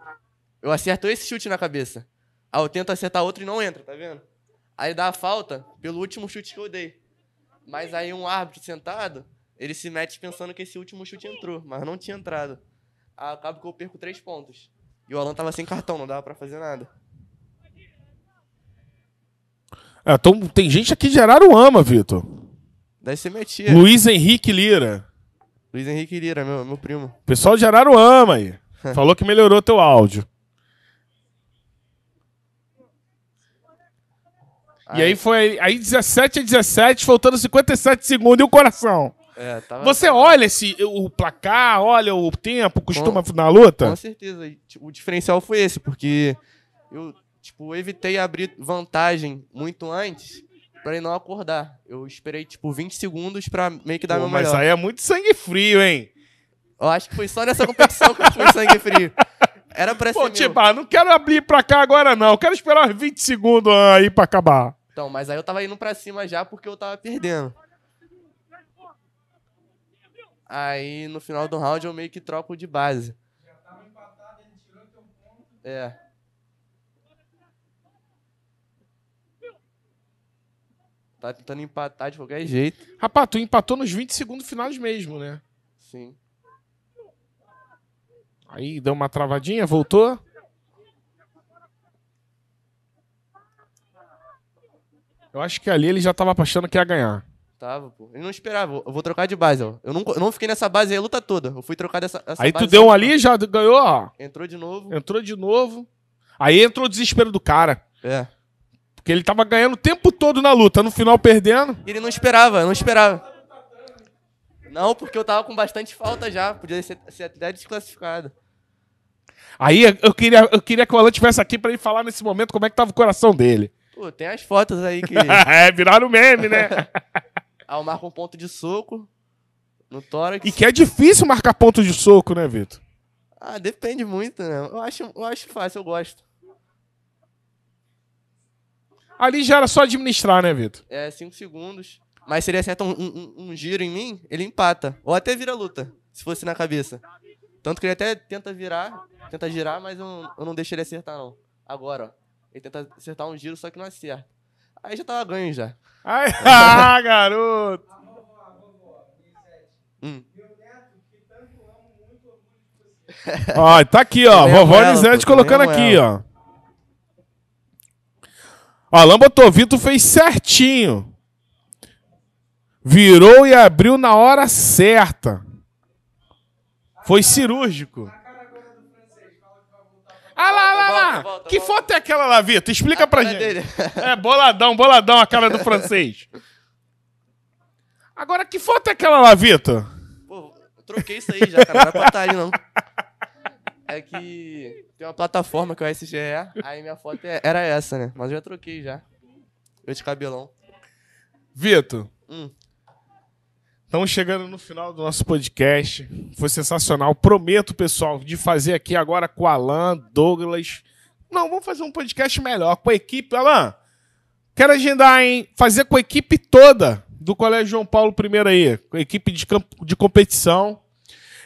[SPEAKER 2] Eu acerto esse chute na cabeça. Aí eu tento acertar outro e não entra, tá vendo? Aí dá a falta pelo último chute que eu dei. Mas aí um árbitro sentado, ele se mete pensando que esse último chute entrou, mas não tinha entrado. Aí acaba que eu perco três pontos. E o Alan tava sem cartão, não dava pra fazer nada.
[SPEAKER 1] É, então, tem gente aqui de Araruama, Vitor.
[SPEAKER 2] Daí você metia.
[SPEAKER 1] Luiz Henrique Lira.
[SPEAKER 2] Luiz Henrique Lira, meu, meu primo.
[SPEAKER 1] Pessoal de Araruama aí. Falou que melhorou teu áudio. E aí foi aí 17 a 17, faltando 57 segundos e o coração.
[SPEAKER 2] É, tava,
[SPEAKER 1] Você olha esse, o placar, olha o tempo, costuma na
[SPEAKER 2] Com
[SPEAKER 1] luta?
[SPEAKER 2] certeza. E, tipo, o diferencial foi esse, porque eu, tipo, evitei abrir vantagem muito antes pra ele não acordar. Eu esperei, tipo, 20 segundos pra meio que dar
[SPEAKER 1] Pô,
[SPEAKER 2] meu
[SPEAKER 1] mas
[SPEAKER 2] melhor.
[SPEAKER 1] aí é muito sangue frio, hein?
[SPEAKER 2] Eu acho que foi só nessa competição que eu fui sangue frio. Era pra
[SPEAKER 1] Pô,
[SPEAKER 2] ser
[SPEAKER 1] tipo,
[SPEAKER 2] meu.
[SPEAKER 1] ah, não quero abrir pra cá agora não, quero esperar uns 20 segundos aí pra acabar.
[SPEAKER 2] Então, mas aí eu tava indo pra cima já porque eu tava perdendo. Aí, no final do round, eu meio que troco de base. É. Tá tentando empatar de qualquer jeito.
[SPEAKER 1] Rapaz, tu empatou nos 20 segundos finais mesmo, né?
[SPEAKER 2] Sim.
[SPEAKER 1] Aí deu uma travadinha, voltou. Eu acho que ali ele já tava achando que ia ganhar.
[SPEAKER 2] Tava, pô. Ele não esperava. Eu vou trocar de base, ó. Eu não, eu não fiquei nessa base aí a luta toda. Eu fui trocar dessa. essa
[SPEAKER 1] Aí tu deu um ali, já ganhou, ó.
[SPEAKER 2] Entrou de novo.
[SPEAKER 1] Entrou de novo. Aí entrou o desespero do cara.
[SPEAKER 2] É.
[SPEAKER 1] Porque ele tava ganhando o tempo todo na luta, no final perdendo.
[SPEAKER 2] Ele não esperava, não esperava. Não, porque eu tava com bastante falta já. Podia ser, ser até desclassificado.
[SPEAKER 1] Aí eu queria, eu queria que o Alan tivesse aqui pra ele falar nesse momento como é que tava o coração dele.
[SPEAKER 2] Pô, tem as fotos aí que.
[SPEAKER 1] é, viraram meme, né?
[SPEAKER 2] ah, eu marco um ponto de soco no tórax.
[SPEAKER 1] e que é difícil marcar ponto de soco, né, Vitor?
[SPEAKER 2] Ah, depende muito, né? Eu acho, eu acho fácil, eu gosto.
[SPEAKER 1] Ali já era só administrar, né, Vitor?
[SPEAKER 2] É 5 segundos. Mas se ele acerta um, um- um giro em mim, ele empata. Ou até vira luta, se fosse na cabeça. Tanto que ele até tenta virar, tenta girar, mas eu, não- eu não deixo ele acertar, não. Agora, ó. Ele tenta acertar um giro, só que não acerta. Aí já tava ganho já.
[SPEAKER 1] Ai, ah, garoto!
[SPEAKER 2] Hum.
[SPEAKER 1] Ó, tá aqui, ó.
[SPEAKER 2] Amo
[SPEAKER 1] Vovó Lisete colocando
[SPEAKER 2] amo
[SPEAKER 1] aqui, ó. Ó, Alain Botovito fez certinho. Virou e abriu na hora certa. Foi cirúrgico. Ah lá, lá, lá.
[SPEAKER 2] Volta, volta,
[SPEAKER 1] que
[SPEAKER 2] volta.
[SPEAKER 1] foto é aquela lá, Vitor? Explica pra gente.
[SPEAKER 2] dele.
[SPEAKER 1] É, boladão, boladão a cara do francês. Agora, que foto é aquela lá, Vitor?
[SPEAKER 2] Pô, eu troquei isso aí já, cara. Não pra estar ali, não. É que tem uma plataforma que é o SGE, aí minha foto é- era essa, né? Mas eu já troquei já. Eu de cabelão.
[SPEAKER 1] Vitor,
[SPEAKER 2] Hum.
[SPEAKER 1] estamos chegando no final do nosso podcast. Foi sensacional. Prometo, pessoal, de fazer aqui agora com o Alan, Douglas. Não, vamos fazer um podcast melhor com a equipe. Alan, quero agendar, hein? Fazer com a equipe toda do Colégio João Paulo I aí. Com a equipe de, campo, de competição.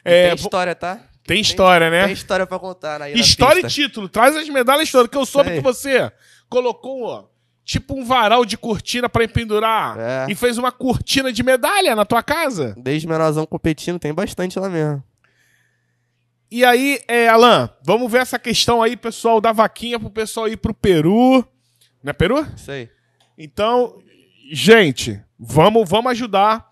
[SPEAKER 1] É,
[SPEAKER 2] tem história, tá?
[SPEAKER 1] Tem história, né?
[SPEAKER 2] Tem história pra contar aí
[SPEAKER 1] História e título. Traz as medalhas todas, que eu soube que você colocou, ó, tipo um varal de cortina pra empendurar.
[SPEAKER 2] É.
[SPEAKER 1] E fez uma cortina de medalha na tua casa.
[SPEAKER 2] Desde menorzão competindo, tem bastante lá mesmo.
[SPEAKER 1] E aí, é, Alan, vamos ver essa questão aí, pessoal, da vaquinha pro pessoal ir pro Peru. Não é Peru?
[SPEAKER 2] Aí.
[SPEAKER 1] Então, gente, vamos, vamos ajudar.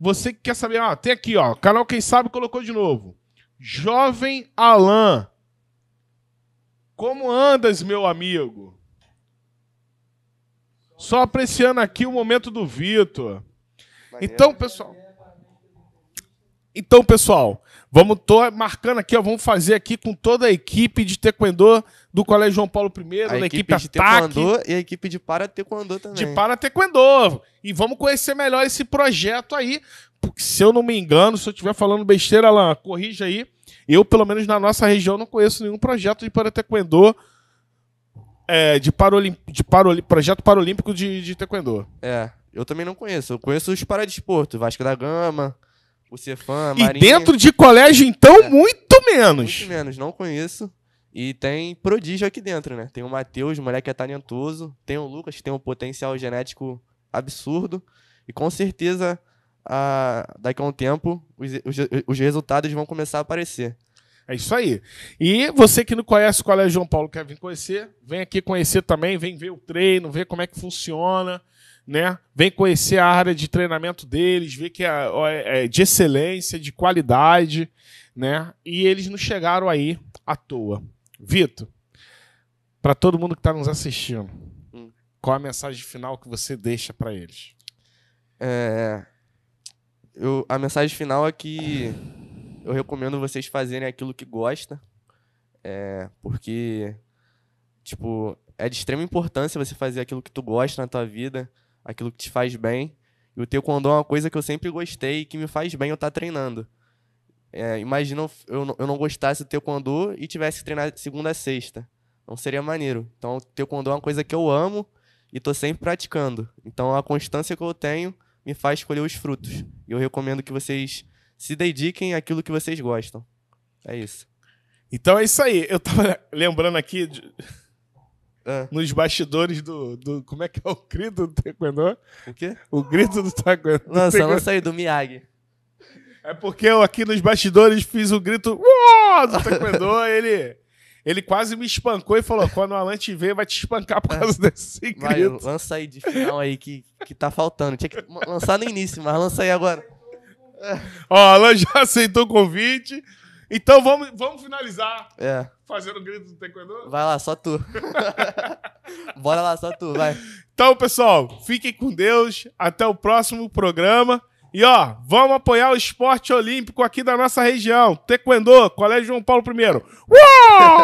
[SPEAKER 1] Você que quer saber, ó, tem aqui, ó, canal Quem Sabe colocou de novo. Jovem Alan. Como andas, meu amigo? Só apreciando aqui o momento do Vitor. Então, pessoal. Então, pessoal, vamos tô marcando aqui, ó, vamos fazer aqui com toda a equipe de taekwondo do Colégio João Paulo I,
[SPEAKER 2] a
[SPEAKER 1] da
[SPEAKER 2] equipe,
[SPEAKER 1] equipe
[SPEAKER 2] de
[SPEAKER 1] Ataque
[SPEAKER 2] taekwondo e a equipe de para taekwondo também.
[SPEAKER 1] de para taekwondo. E vamos conhecer melhor esse projeto aí. Porque, se eu não me engano, se eu estiver falando besteira, Alan, corrija aí. Eu, pelo menos na nossa região, não conheço nenhum projeto de para taekwondo. É, de, parolim, de parolim, projeto paralímpico de, de taekwondo.
[SPEAKER 2] É, eu também não conheço. Eu conheço os paradesportos, Vasco da Gama, o Cefam,
[SPEAKER 1] E
[SPEAKER 2] Marinha.
[SPEAKER 1] dentro de colégio, então,
[SPEAKER 2] É.
[SPEAKER 1] muito menos.
[SPEAKER 2] Muito menos, não conheço. E tem prodígio aqui dentro, né? Tem o Matheus, moleque é talentoso. Tem o Lucas, que tem um potencial genético absurdo. E com certeza, a- daqui a um tempo, os, os, os resultados vão começar a aparecer.
[SPEAKER 1] É isso aí. E você que não conhece o Colégio João Paulo, quer vir conhecer, vem aqui conhecer também, vem ver o treino, ver como é que funciona, né? Vem conhecer a área de treinamento deles, ver que é, ó, é de excelência, de qualidade, né? E eles não chegaram aí à toa. Vitor, para todo mundo que está nos assistindo,
[SPEAKER 2] Hum.
[SPEAKER 1] qual a mensagem final que você deixa para eles?
[SPEAKER 2] É, eu, a mensagem final é que eu recomendo vocês fazerem aquilo que gosta, é, porque, tipo, é de extrema importância você fazer aquilo que tu gosta na tua vida, aquilo que te faz bem. E o taekwondo é uma coisa que eu sempre gostei e que me faz bem eu estar treinando. É, imagina eu, eu, não- gostasse do taekwondo e tivesse que treinar segunda a sexta. Não seria maneiro. Então, o taekwondo é uma coisa que eu amo e tô sempre praticando. Então, a constância que eu tenho me faz escolher os frutos. E eu recomendo que vocês se dediquem àquilo que vocês gostam. É isso.
[SPEAKER 1] Então é isso aí. Eu tava lembrando aqui de-
[SPEAKER 2] Ah,
[SPEAKER 1] nos bastidores do, do. Como é que é o grito do Taekwondo?
[SPEAKER 2] o quê?
[SPEAKER 1] O grito do Taekwondo.
[SPEAKER 2] Lança,
[SPEAKER 1] Taekwondo.
[SPEAKER 2] lança aí do Miyagi.
[SPEAKER 1] É porque eu aqui nos bastidores fiz o grito "Uó!" do Taekwondo, ele, ele quase me espancou e falou: quando o Alan te ver, vai te espancar por causa desse
[SPEAKER 2] Vai,
[SPEAKER 1] grito.
[SPEAKER 2] lança aí de final aí que, que tá faltando. Tinha que lançar no início, mas lança aí agora.
[SPEAKER 1] Ó, Alan já aceitou o convite. Então vamos, vamos finalizar
[SPEAKER 2] É,
[SPEAKER 1] fazendo o grito do Taekwondo?
[SPEAKER 2] vai lá, só tu. Bora lá, só tu, vai.
[SPEAKER 1] Então, pessoal, fiquem com Deus. Até o próximo programa. E ó, vamos apoiar o esporte olímpico aqui da nossa região. Taekwondo, Colégio João Paulo I. Uou!